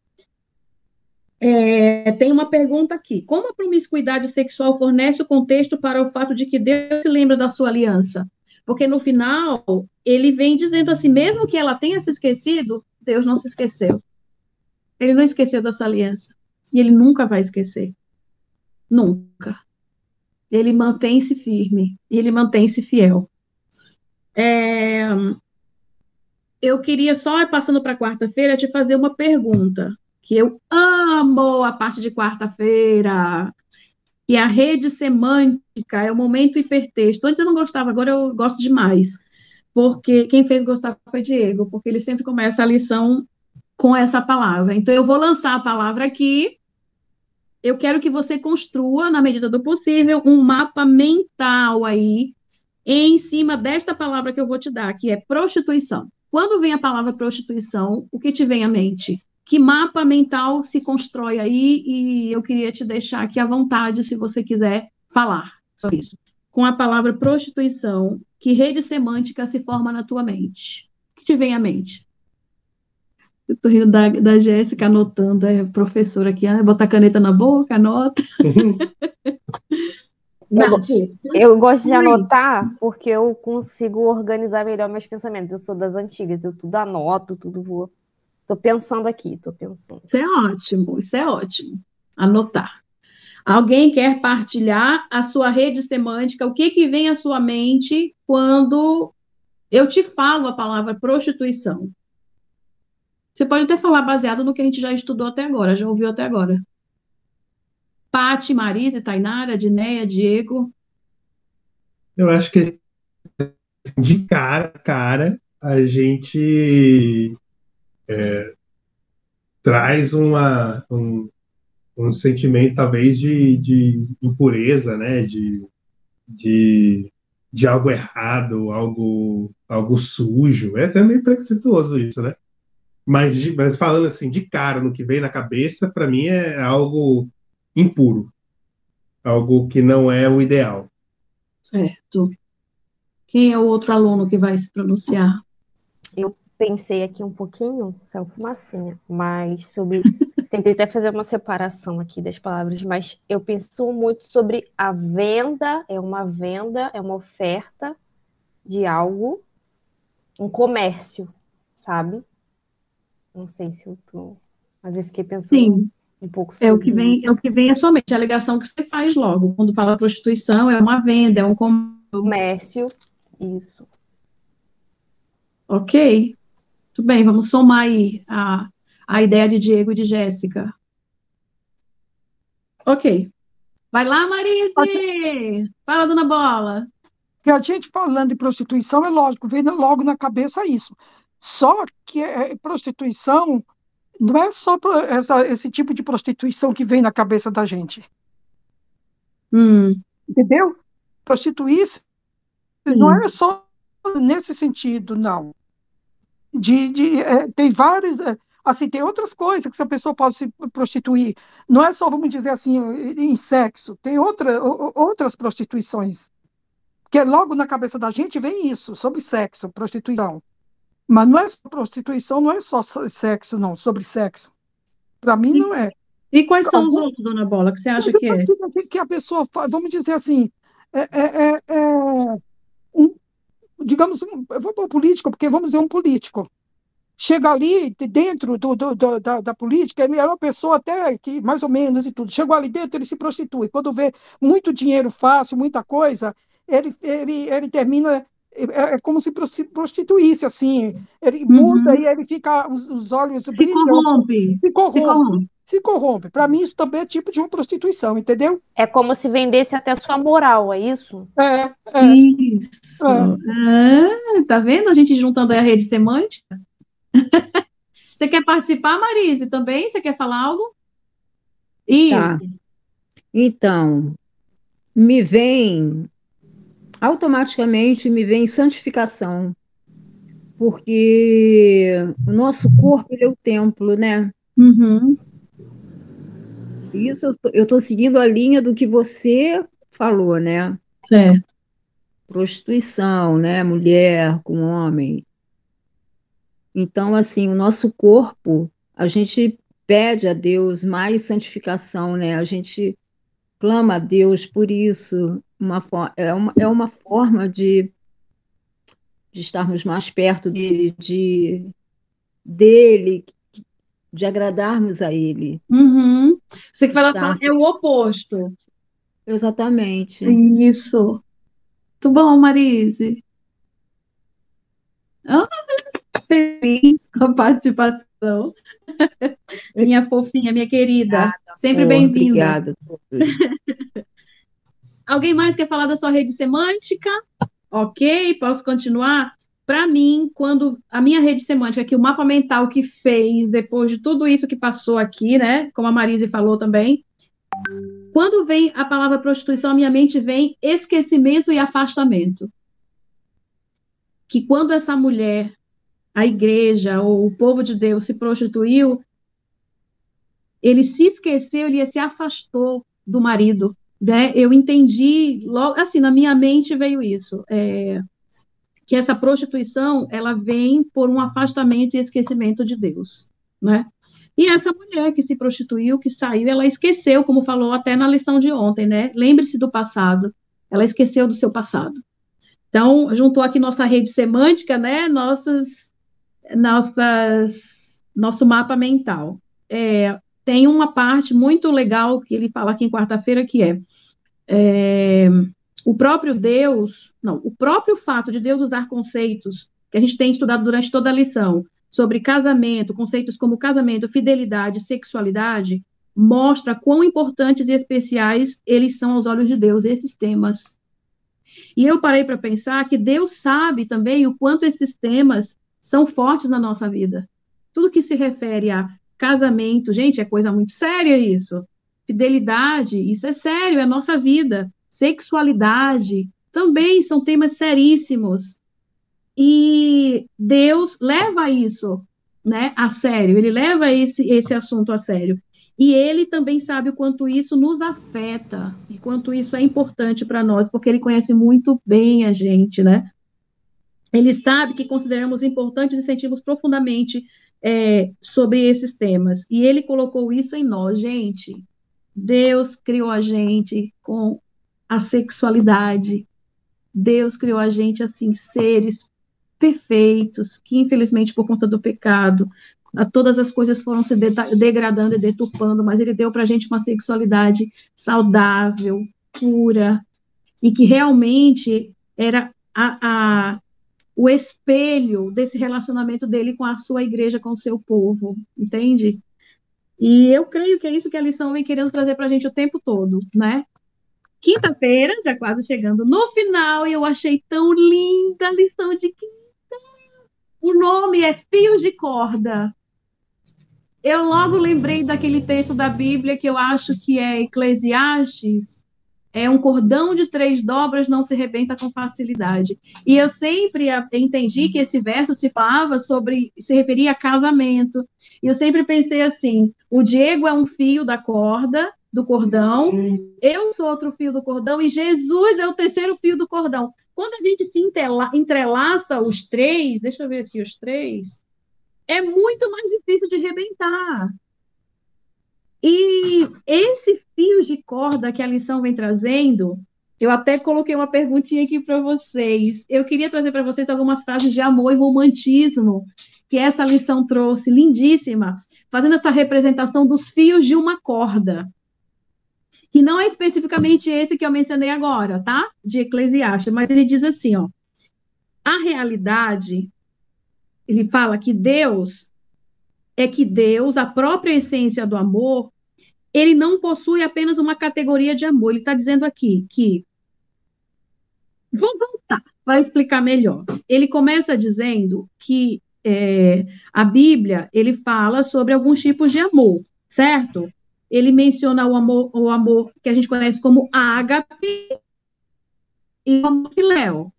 É, tem uma pergunta aqui. Como a promiscuidade sexual fornece o contexto para o fato de que Deus se lembra da sua aliança? Porque no final, ele vem dizendo assim: mesmo que ela tenha se esquecido, Deus não se esqueceu. Ele não esqueceu dessa aliança. E ele nunca vai esquecer. Nunca. Ele mantém-se firme. Ele mantém-se fiel. É... Eu queria só, passando para quarta-feira, te fazer uma pergunta, que eu amo a parte de quarta-feira, que a rede semântica, é o momento hipertexto. Antes eu não gostava, agora eu gosto demais. Porque quem fez gostar foi Diego, porque ele sempre começa a lição com essa palavra. Então eu vou lançar a palavra aqui eu quero que você construa, na medida do possível, um mapa mental aí, em cima desta palavra que eu vou te dar, que é prostituição. Quando vem a palavra prostituição, o que te vem à mente? Que mapa mental se constrói aí? E eu queria te deixar aqui à vontade, se você quiser falar sobre isso. Com a palavra prostituição, que rede semântica se forma na tua mente? O que te vem à mente? Eu tô rindo da, da Jéssica anotando, é professora aqui, ah, botar caneta na boca, anota. Eu, eu, gosto de anotar porque eu consigo organizar melhor meus pensamentos. Eu sou das antigas, eu tudo anoto, tudo vou. Tô pensando aqui, tô pensando. Isso é ótimo, isso é ótimo. Anotar. Alguém quer partilhar a sua rede semântica? O que que vem à sua mente quando eu te falo a palavra prostituição? Você pode até falar baseado no que a gente já estudou até agora, já ouviu até agora. Pati, Marise, Tainara, Dineia, Diego. Eu acho que de cara a cara a gente é, traz uma, um, um sentimento talvez de, de impureza, né? De, de, de algo errado, algo, algo sujo. É até meio preconceituoso isso, né? Mas, de, mas falando assim, de cara, no que vem na cabeça, para mim é algo impuro. Algo que não é o ideal. Certo. Quem é o outro aluno que vai se pronunciar? Eu pensei aqui um pouquinho, saiu fumacinha, mas sobre. Tentei até fazer uma separação aqui das palavras, mas eu penso muito sobre a venda, é uma venda, é uma oferta de algo, um comércio, sabe? Não sei se eu tô. Mas eu fiquei pensando Sim. um pouco sobre é o que vem isso. É o que vem é somente a alegação que você faz logo. Quando fala prostituição, é uma venda, é um comércio. Isso. Ok. Tudo bem, vamos somar aí a, a ideia de Diego e de Jéssica. Ok. Vai lá, Marise! Fala, dona Bola. Que a gente falando de prostituição, é lógico, vem logo na cabeça isso. Só que é, prostituição não é só essa, esse tipo de prostituição que vem na cabeça da gente. Hum. Entendeu? Prostituir-se não é só nesse sentido, não. De, de, é, tem vários. É, assim, tem outras coisas que essa pessoa pode se prostituir. Não é só, vamos dizer assim, em sexo. Tem outra, outras prostituições. Que logo na cabeça da gente vem isso, sobre sexo, prostituição. Mas não é só prostituição, não é só sexo, não, sobre sexo. Para mim, não é. E quais são os outros, dona Bola, que você acha que é? Que a pessoa, vamos dizer assim, é, é, é, é um, digamos, eu vou para o político, porque vamos dizer um político. Chega ali dentro do, do, do, da, da, política, ele era uma pessoa até que, mais ou menos e tudo. Chegou ali dentro, ele se prostitui. Quando vê muito dinheiro fácil, muita coisa, ele, ele, ele termina é, é como se prostituísse, assim. Ele uhum. muda e ele fica, os, os olhos se brilham. Corrompe. Se corrompe. Se corrompe. Se corrompe. Para mim, isso também é tipo de uma prostituição, entendeu? É como se vendesse até sua moral, é isso? É. é. Isso. É. é. tá vendo a gente juntando a rede semântica? Você quer participar, Marise, também? Você quer falar algo? Isso. Tá. Então, me vem automaticamente me vem santificação, porque o nosso corpo é o templo, né? Uhum. Isso eu estou seguindo a linha do que você falou, né? É. Prostituição, né? Mulher com homem. Então, assim, o nosso corpo, a gente pede a Deus mais santificação, né? A gente clama a Deus por isso, uma, é, uma, é uma forma de, de estarmos mais perto dele, de, dele, de agradarmos a ele. Uhum. Você que vai lá é o oposto. Exatamente. Isso. Muito bom, Marise. Ah, feliz com a participação. minha fofinha, minha querida. Obrigada, Sempre bem-vinda. Obrigada. Alguém mais quer falar da sua rede semântica? Ok, posso continuar? Para mim, quando a minha rede semântica, que o mapa mental que fez depois de tudo isso que passou aqui, né? Como a Marise falou também, quando vem a palavra prostituição, a minha mente vem esquecimento e afastamento. Que quando essa mulher, a igreja ou o povo de Deus se prostituiu, ele se esqueceu, ele se afastou do marido, né, eu entendi logo, assim, na minha mente veio isso, é, que essa prostituição, ela vem por um afastamento e esquecimento de Deus, né? E essa mulher que se prostituiu, que saiu, ela esqueceu, como falou até na lição de ontem, né? Lembre-se do passado. Ela esqueceu do seu passado. Então, juntou aqui nossa rede semântica, né? Nossas, nossas, nosso mapa mental. É, tem uma parte muito legal que ele fala aqui em quarta-feira, que é, é, o próprio Deus, não, o próprio fato de Deus usar conceitos que a gente tem estudado durante toda a lição sobre casamento, conceitos como casamento, fidelidade, sexualidade, mostra quão importantes e especiais eles são aos olhos de Deus, esses temas. E eu parei para pensar que Deus sabe também o quanto esses temas são fortes na nossa vida. Tudo que se refere a Casamento, gente, é coisa muito séria isso. Fidelidade, isso é sério, é nossa vida. Sexualidade, também são temas seríssimos. E Deus leva isso né, a sério, ele leva esse, esse assunto a sério. E ele também sabe o quanto isso nos afeta, e quanto isso é importante para nós, porque ele conhece muito bem a gente, né? Ele sabe que consideramos importantes e sentimos profundamente é, sobre esses temas. E ele colocou isso em nós, gente. Deus criou a gente com a sexualidade. Deus criou a gente assim, seres perfeitos, que infelizmente por conta do pecado, todas as coisas foram se degradando e deturpando, mas ele deu para a gente uma sexualidade saudável, pura, e que realmente era a, a o espelho desse relacionamento dele com a sua igreja, com o seu povo, entende? E eu creio que é isso que a lição vem querendo trazer para a gente o tempo todo, né? Quinta-feira, já quase chegando no final, e eu achei tão linda a lição de quinta. O nome é Fios de Corda. Eu logo lembrei daquele texto da Bíblia que eu acho que é Eclesiastes, é um cordão de três dobras não se rebenta com facilidade. E eu sempre entendi que esse verso se falava sobre, se referia a casamento. E eu sempre pensei assim: o Diego é um fio da corda, do cordão, eu sou outro fio do cordão, e Jesus é o terceiro fio do cordão. Quando a gente se entrelaça os três, deixa eu ver aqui os três, é muito mais difícil de rebentar. E esse fio de corda que a lição vem trazendo, eu até coloquei uma perguntinha aqui para vocês. Eu queria trazer para vocês algumas frases de amor e romantismo que essa lição trouxe, lindíssima, fazendo essa representação dos fios de uma corda. Que não é especificamente esse que eu mencionei agora, tá? De Eclesiastes, mas ele diz assim, ó: A realidade, ele fala que Deus é que Deus, a própria essência do amor, ele não possui apenas uma categoria de amor. Ele está dizendo aqui que. Vou voltar para explicar melhor. Ele começa dizendo que é, a Bíblia ele fala sobre alguns tipos de amor, certo? Ele menciona o amor, o amor que a gente conhece como ágape e o amor filéu.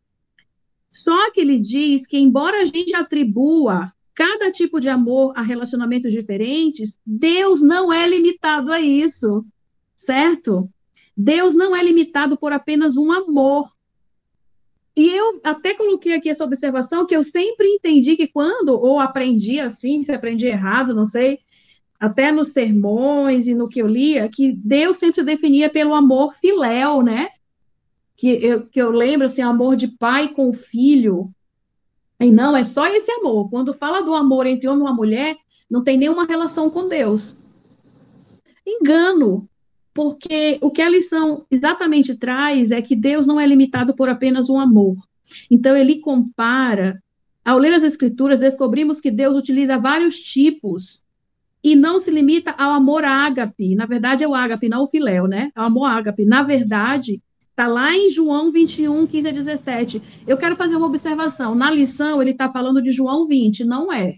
Só que ele diz que, embora a gente atribua cada tipo de amor a relacionamentos diferentes, Deus não é limitado a isso, certo? Deus não é limitado por apenas um amor. E eu até coloquei aqui essa observação que eu sempre entendi que quando, ou aprendi assim, se aprendi errado, não sei, até nos sermões e no que eu lia, que Deus sempre definia pelo amor filéu, né? Que eu, que eu lembro, assim, amor de pai com filho, e não é só esse amor. Quando fala do amor entre homem e mulher, não tem nenhuma relação com Deus. Engano, porque o que a lição exatamente traz é que Deus não é limitado por apenas um amor. Então, ele compara. Ao ler as Escrituras, descobrimos que Deus utiliza vários tipos e não se limita ao amor ágape. Na verdade, é o ágape, não o filéu, né? É o amor ágape. Na verdade, Está lá em João 21, 15 a 17. Eu quero fazer uma observação. Na lição, ele está falando de João 20, não é.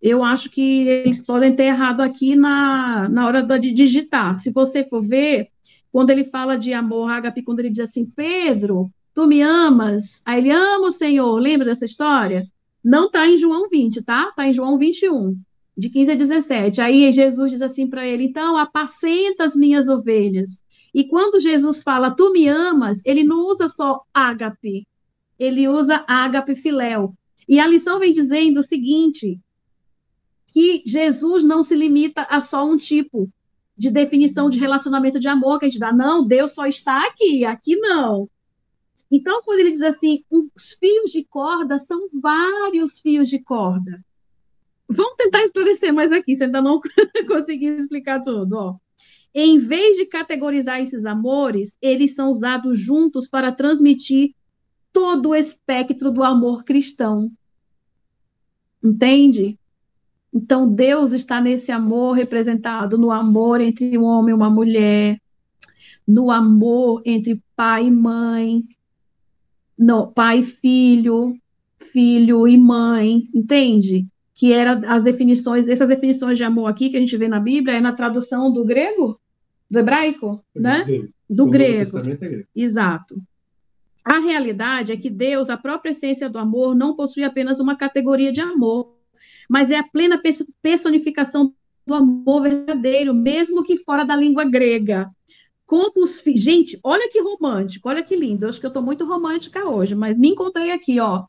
Eu acho que eles podem ter errado aqui na, na hora de digitar. Se você for ver, quando ele fala de amor, Agape, quando ele diz assim, Pedro, tu me amas? Aí ele ama o Senhor. Lembra dessa história? Não está em João 20, tá? Está em João 21, de 15 a 17. Aí Jesus diz assim para ele: então, apacenta as minhas ovelhas. E quando Jesus fala, tu me amas, ele não usa só ágape, ele usa ágape filéu. E a lição vem dizendo o seguinte, que Jesus não se limita a só um tipo de definição de relacionamento de amor que a gente dá. Não, Deus só está aqui, aqui não. Então, quando ele diz assim, os fios de corda são vários fios de corda. Vamos tentar esclarecer mais aqui, se ainda não consegui explicar tudo. Ó em vez de categorizar esses amores, eles são usados juntos para transmitir todo o espectro do amor cristão. Entende? Então, Deus está nesse amor representado no amor entre um homem e uma mulher, no amor entre pai e mãe, no pai e filho, filho e mãe, entende? Que eram as definições, essas definições de amor aqui que a gente vê na Bíblia, é na tradução do grego, do hebraico, né? Do grego. É grego. Exato. A realidade é que Deus, a própria essência do amor, não possui apenas uma categoria de amor, mas é a plena personificação do amor verdadeiro, mesmo que fora da língua grega. Como os fi... Gente, olha que romântico, olha que lindo. Eu acho que eu estou muito romântica hoje, mas me encontrei aqui, ó.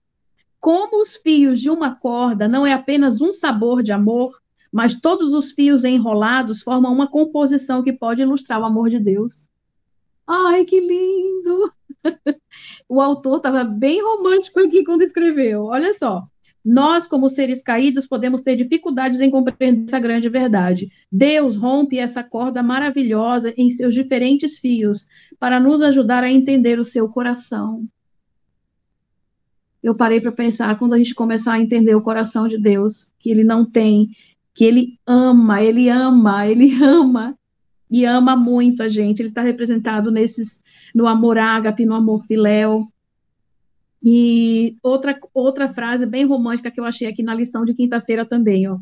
Como os fios de uma corda não é apenas um sabor de amor, mas todos os fios enrolados formam uma composição que pode ilustrar o amor de Deus. Ai, que lindo! o autor estava bem romântico aqui quando escreveu. Olha só. Nós, como seres caídos, podemos ter dificuldades em compreender essa grande verdade. Deus rompe essa corda maravilhosa em seus diferentes fios para nos ajudar a entender o seu coração. eu parei para pensar quando a gente começar a entender o coração de Deus, que ele não tem, que ele ama, ele ama, ele ama e ama muito a gente. Ele está representado nesses no amor ágape, no amor filéu. E outra outra frase bem romântica que eu achei aqui na lição de quinta-feira também, ó.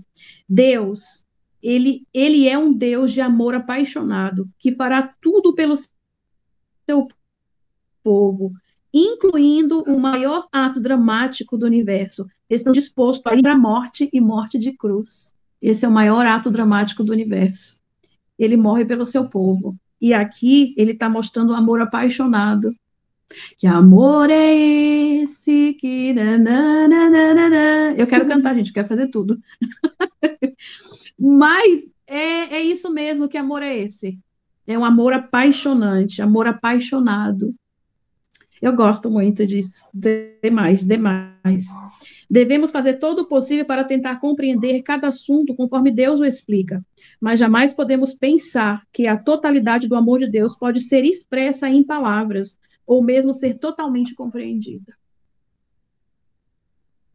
Deus, ele ele é um Deus de amor apaixonado, que fará tudo pelo seu povo, incluindo o maior ato dramático do universo. Estão dispostos a ir para a morte e morte de cruz. Esse é o maior ato dramático do universo. Ele morre pelo seu povo. E aqui ele está mostrando o amor apaixonado. Que amor é esse que. Eu quero cantar, gente, quero fazer tudo. Mas é, é isso mesmo que amor é esse. É um amor apaixonante, amor apaixonado. Eu gosto muito disso, demais, demais. Devemos fazer todo o possível para tentar compreender cada assunto conforme Deus o explica, mas jamais podemos pensar que a totalidade do amor de Deus pode ser expressa em palavras, ou mesmo ser totalmente compreendida.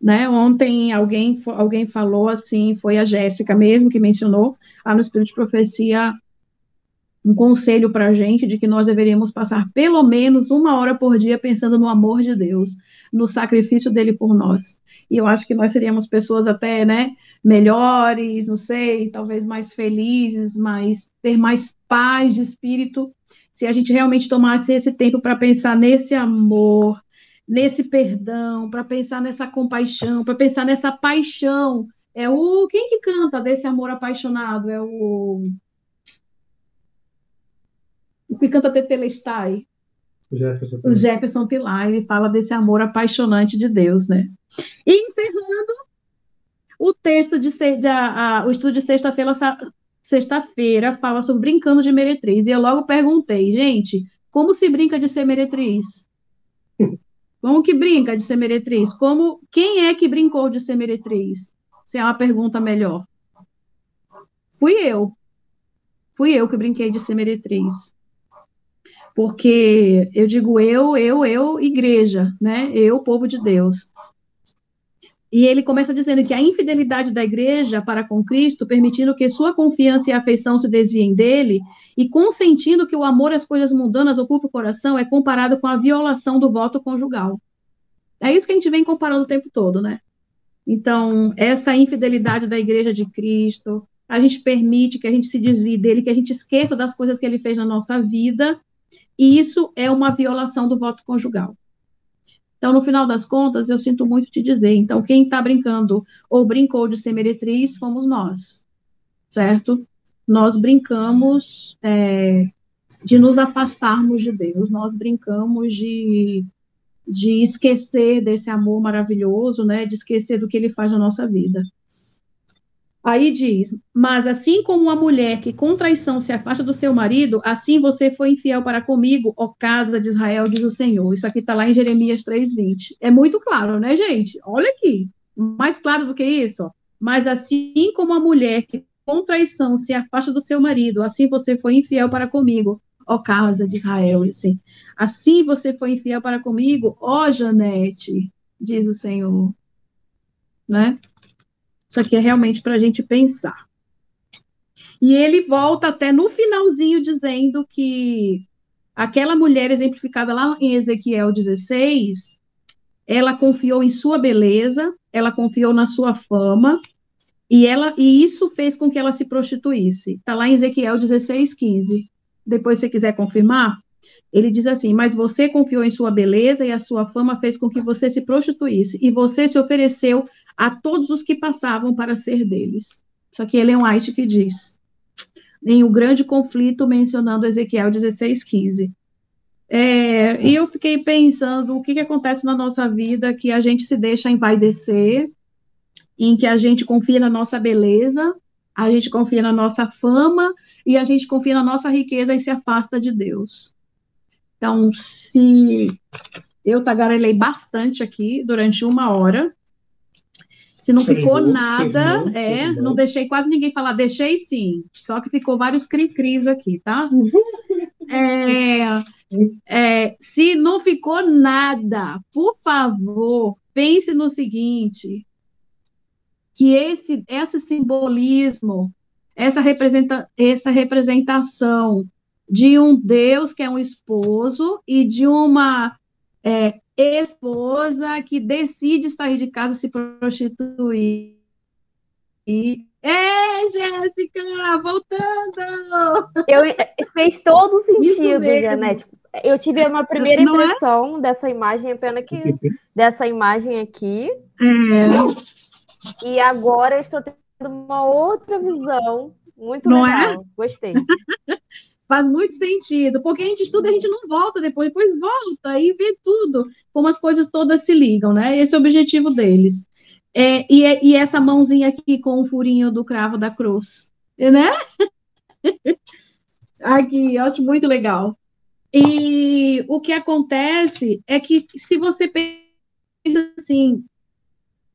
Né? Ontem alguém, alguém falou assim, foi a Jéssica mesmo que mencionou, lá no Espírito de Profecia, um conselho para a gente de que nós deveríamos passar pelo menos uma hora por dia pensando no amor de Deus, no sacrifício dele por nós. E eu acho que nós seríamos pessoas até, né, melhores, não sei, talvez mais felizes, mais ter mais paz de espírito, se a gente realmente tomasse esse tempo para pensar nesse amor, nesse perdão, para pensar nessa compaixão, para pensar nessa paixão. É o quem que canta desse amor apaixonado? É o o que canta Tetelestai. O Jefferson, o Jefferson Pilar, ele fala desse amor apaixonante de Deus, né? E encerrando o texto de, de a, a, o estudo de sexta-feira sexta-feira fala sobre brincando de meretriz. E eu logo perguntei, gente, como se brinca de ser meretriz? Como que brinca de ser meretriz? Como quem é que brincou de ser meretriz? Se é uma pergunta melhor. Fui eu. Fui eu que brinquei de ser meretriz porque eu digo eu, eu, eu, igreja, né? Eu, povo de Deus. E ele começa dizendo que a infidelidade da igreja para com Cristo, permitindo que sua confiança e afeição se desviem dele, e consentindo que o amor às coisas mundanas ocupe o coração, é comparado com a violação do voto conjugal. É isso que a gente vem comparando o tempo todo, né? Então, essa infidelidade da igreja de Cristo, a gente permite que a gente se desvie dele, que a gente esqueça das coisas que ele fez na nossa vida, e isso é uma violação do voto conjugal. Então, no final das contas, eu sinto muito te dizer. Então, quem está brincando ou brincou de ser meretriz fomos nós, certo? Nós brincamos é, de nos afastarmos de Deus, nós brincamos de, de esquecer desse amor maravilhoso, né? De esquecer do que ele faz na nossa vida. Aí diz: Mas assim como a mulher que com traição se afasta do seu marido, assim você foi infiel para comigo, ó casa de Israel, diz o Senhor. Isso aqui está lá em Jeremias 3,20. É muito claro, né, gente? Olha aqui. Mais claro do que isso. Mas assim como a mulher que com traição se afasta do seu marido, assim você foi infiel para comigo, ó casa de Israel. Assim, assim você foi infiel para comigo, ó Janete, diz o Senhor. Né? Isso aqui é realmente para a gente pensar. E ele volta até no finalzinho dizendo que aquela mulher exemplificada lá em Ezequiel 16, ela confiou em sua beleza, ela confiou na sua fama, e ela e isso fez com que ela se prostituísse. Está lá em Ezequiel 16, 15. Depois, se quiser confirmar, ele diz assim: Mas você confiou em sua beleza e a sua fama fez com que você se prostituísse, e você se ofereceu a todos os que passavam para ser deles. Aqui é Ellen White que diz. Em O Grande Conflito, mencionando Ezequiel 16, 15. É, e eu fiquei pensando o que, que acontece na nossa vida que a gente se deixa empaidecer, em que a gente confia na nossa beleza, a gente confia na nossa fama e a gente confia na nossa riqueza e se afasta de Deus. Então, se eu tagarelei bastante aqui durante uma hora, Se não ficou nada, é, não deixei quase ninguém falar, deixei sim, só que ficou vários cri-cris aqui, tá? É, é, se não ficou nada, por favor, pense no seguinte, que esse, esse simbolismo, essa, representa, essa representação de um Deus que é um esposo e de uma é, esposa que decide sair de casa se prostituir. É, Jéssica, voltando! Eu, fez todo sentido, Janete. Eu tive uma primeira é? impressão é? dessa imagem, pena que dessa imagem aqui. É. E agora estou tendo uma outra visão muito Não legal. É? Gostei. Faz muito sentido, porque a gente estuda a gente não volta depois, depois volta e vê tudo, como as coisas todas se ligam, né? Esse é o objetivo deles. É, e, é, e essa mãozinha aqui com o furinho do cravo da cruz, né? aqui, eu acho muito legal. E o que acontece é que se você pensa assim,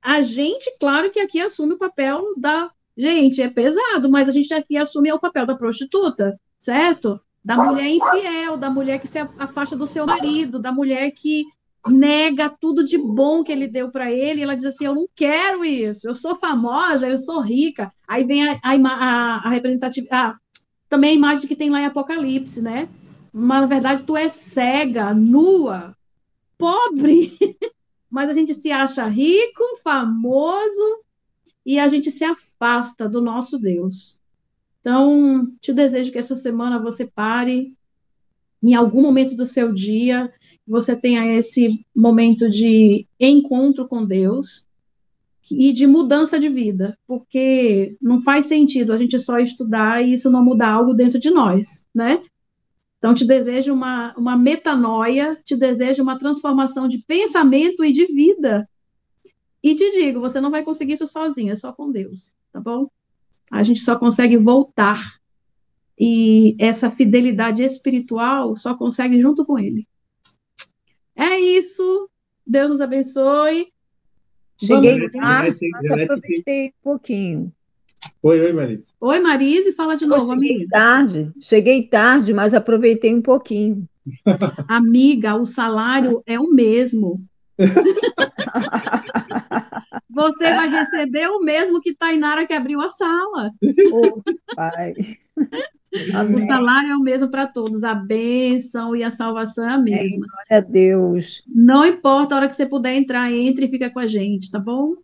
a gente, claro que aqui assume o papel da. Gente, é pesado, mas a gente aqui assume o papel da prostituta certo? Da mulher infiel, da mulher que se afasta do seu marido, da mulher que nega tudo de bom que ele deu para ele, e ela diz assim: Eu não quero isso, eu sou famosa, eu sou rica. Aí vem a, a, a representatividade, também a imagem que tem lá em Apocalipse, né? Mas na verdade tu é cega, nua, pobre, mas a gente se acha rico, famoso, e a gente se afasta do nosso Deus. Então, te desejo que essa semana você pare em algum momento do seu dia, você tenha esse momento de encontro com Deus e de mudança de vida, porque não faz sentido a gente só estudar e isso não mudar algo dentro de nós, né? Então, te desejo uma, uma metanoia, te desejo uma transformação de pensamento e de vida. E te digo, você não vai conseguir isso sozinha, é só com Deus, tá bom? A gente só consegue voltar. E essa fidelidade espiritual só consegue junto com Ele. É isso. Deus nos abençoe. Cheguei tarde, mas aproveitei um pouquinho. Oi, oi, Marise. Oi, Marise, fala de novo, cheguei amiga. Tarde, cheguei tarde, mas aproveitei um pouquinho. Amiga, o salário é o mesmo. Você vai receber o mesmo que Tainara que abriu a sala. Oh, pai. O salário é o mesmo para todos, a bênção e a salvação é a mesma. É, glória a Deus. Não importa a hora que você puder entrar, entre e fica com a gente, tá bom?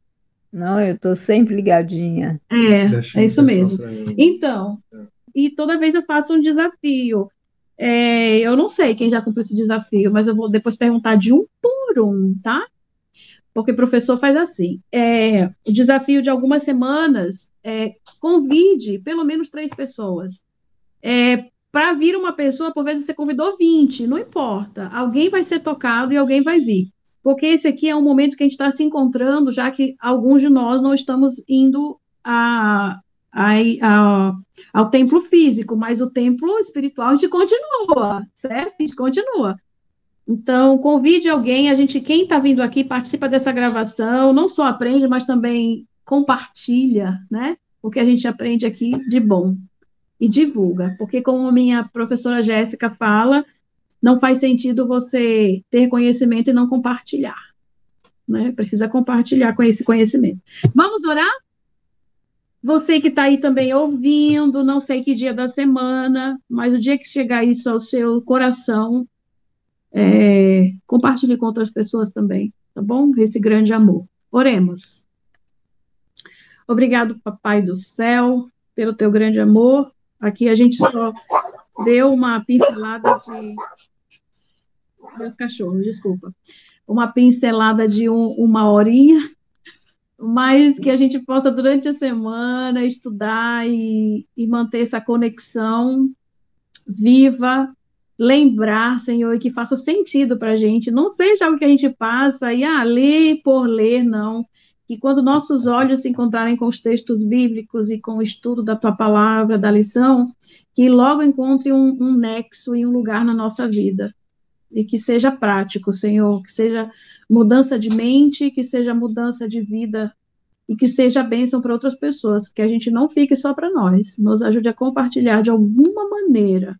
Não, eu estou sempre ligadinha. É, Deixa é isso mesmo. Então, e toda vez eu faço um desafio. É, eu não sei quem já cumpriu esse desafio, mas eu vou depois perguntar de um por um, tá? Porque professor faz assim: é, o desafio de algumas semanas, é, convide pelo menos três pessoas. É, para vir uma pessoa, por vezes você convidou 20, não importa. Alguém vai ser tocado e alguém vai vir. Porque esse aqui é um momento que a gente está se encontrando, já que alguns de nós não estamos indo a, a, a, ao templo físico, mas o templo espiritual a gente continua, certo? A gente continua. Então, convide alguém, a gente, quem está vindo aqui, participa dessa gravação, não só aprende, mas também compartilha, né? O que a gente aprende aqui de bom. E divulga, porque como a minha professora Jéssica fala, não faz sentido você ter conhecimento e não compartilhar. Né? Precisa compartilhar com esse conhecimento. Vamos orar? Você que está aí também ouvindo, não sei que dia da semana, mas o dia que chegar isso ao seu coração, é, compartilhe com outras pessoas também, tá bom? Esse grande amor. Oremos. Obrigado, Papai do céu, pelo teu grande amor. Aqui a gente só deu uma pincelada de. Meus cachorros, desculpa. Uma pincelada de um, uma horinha, mas que a gente possa, durante a semana, estudar e, e manter essa conexão viva lembrar, Senhor, e que faça sentido para a gente, não seja algo que a gente passa e, ah, ler por ler, não. Que quando nossos olhos se encontrarem com os textos bíblicos e com o estudo da tua palavra, da lição, que logo encontre um, um nexo e um lugar na nossa vida. E que seja prático, Senhor, que seja mudança de mente, que seja mudança de vida e que seja bênção para outras pessoas, que a gente não fique só para nós, nos ajude a compartilhar de alguma maneira,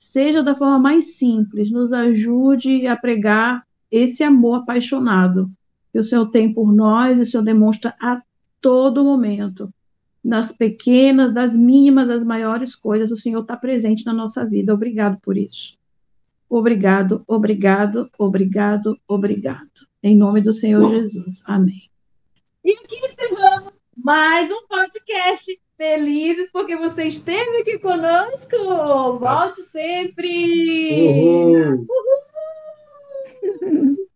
seja da forma mais simples, nos ajude a pregar esse amor apaixonado que o Senhor tem por nós e o Senhor demonstra a todo momento. Nas pequenas, das mínimas, das maiores coisas, o Senhor está presente na nossa vida. Obrigado por isso. Obrigado, obrigado, obrigado, obrigado. Em nome do Senhor Jesus. Amém. E aqui encerramos mais um podcast felizes porque você esteve aqui conosco. Volte sempre! Uhul. Uhul.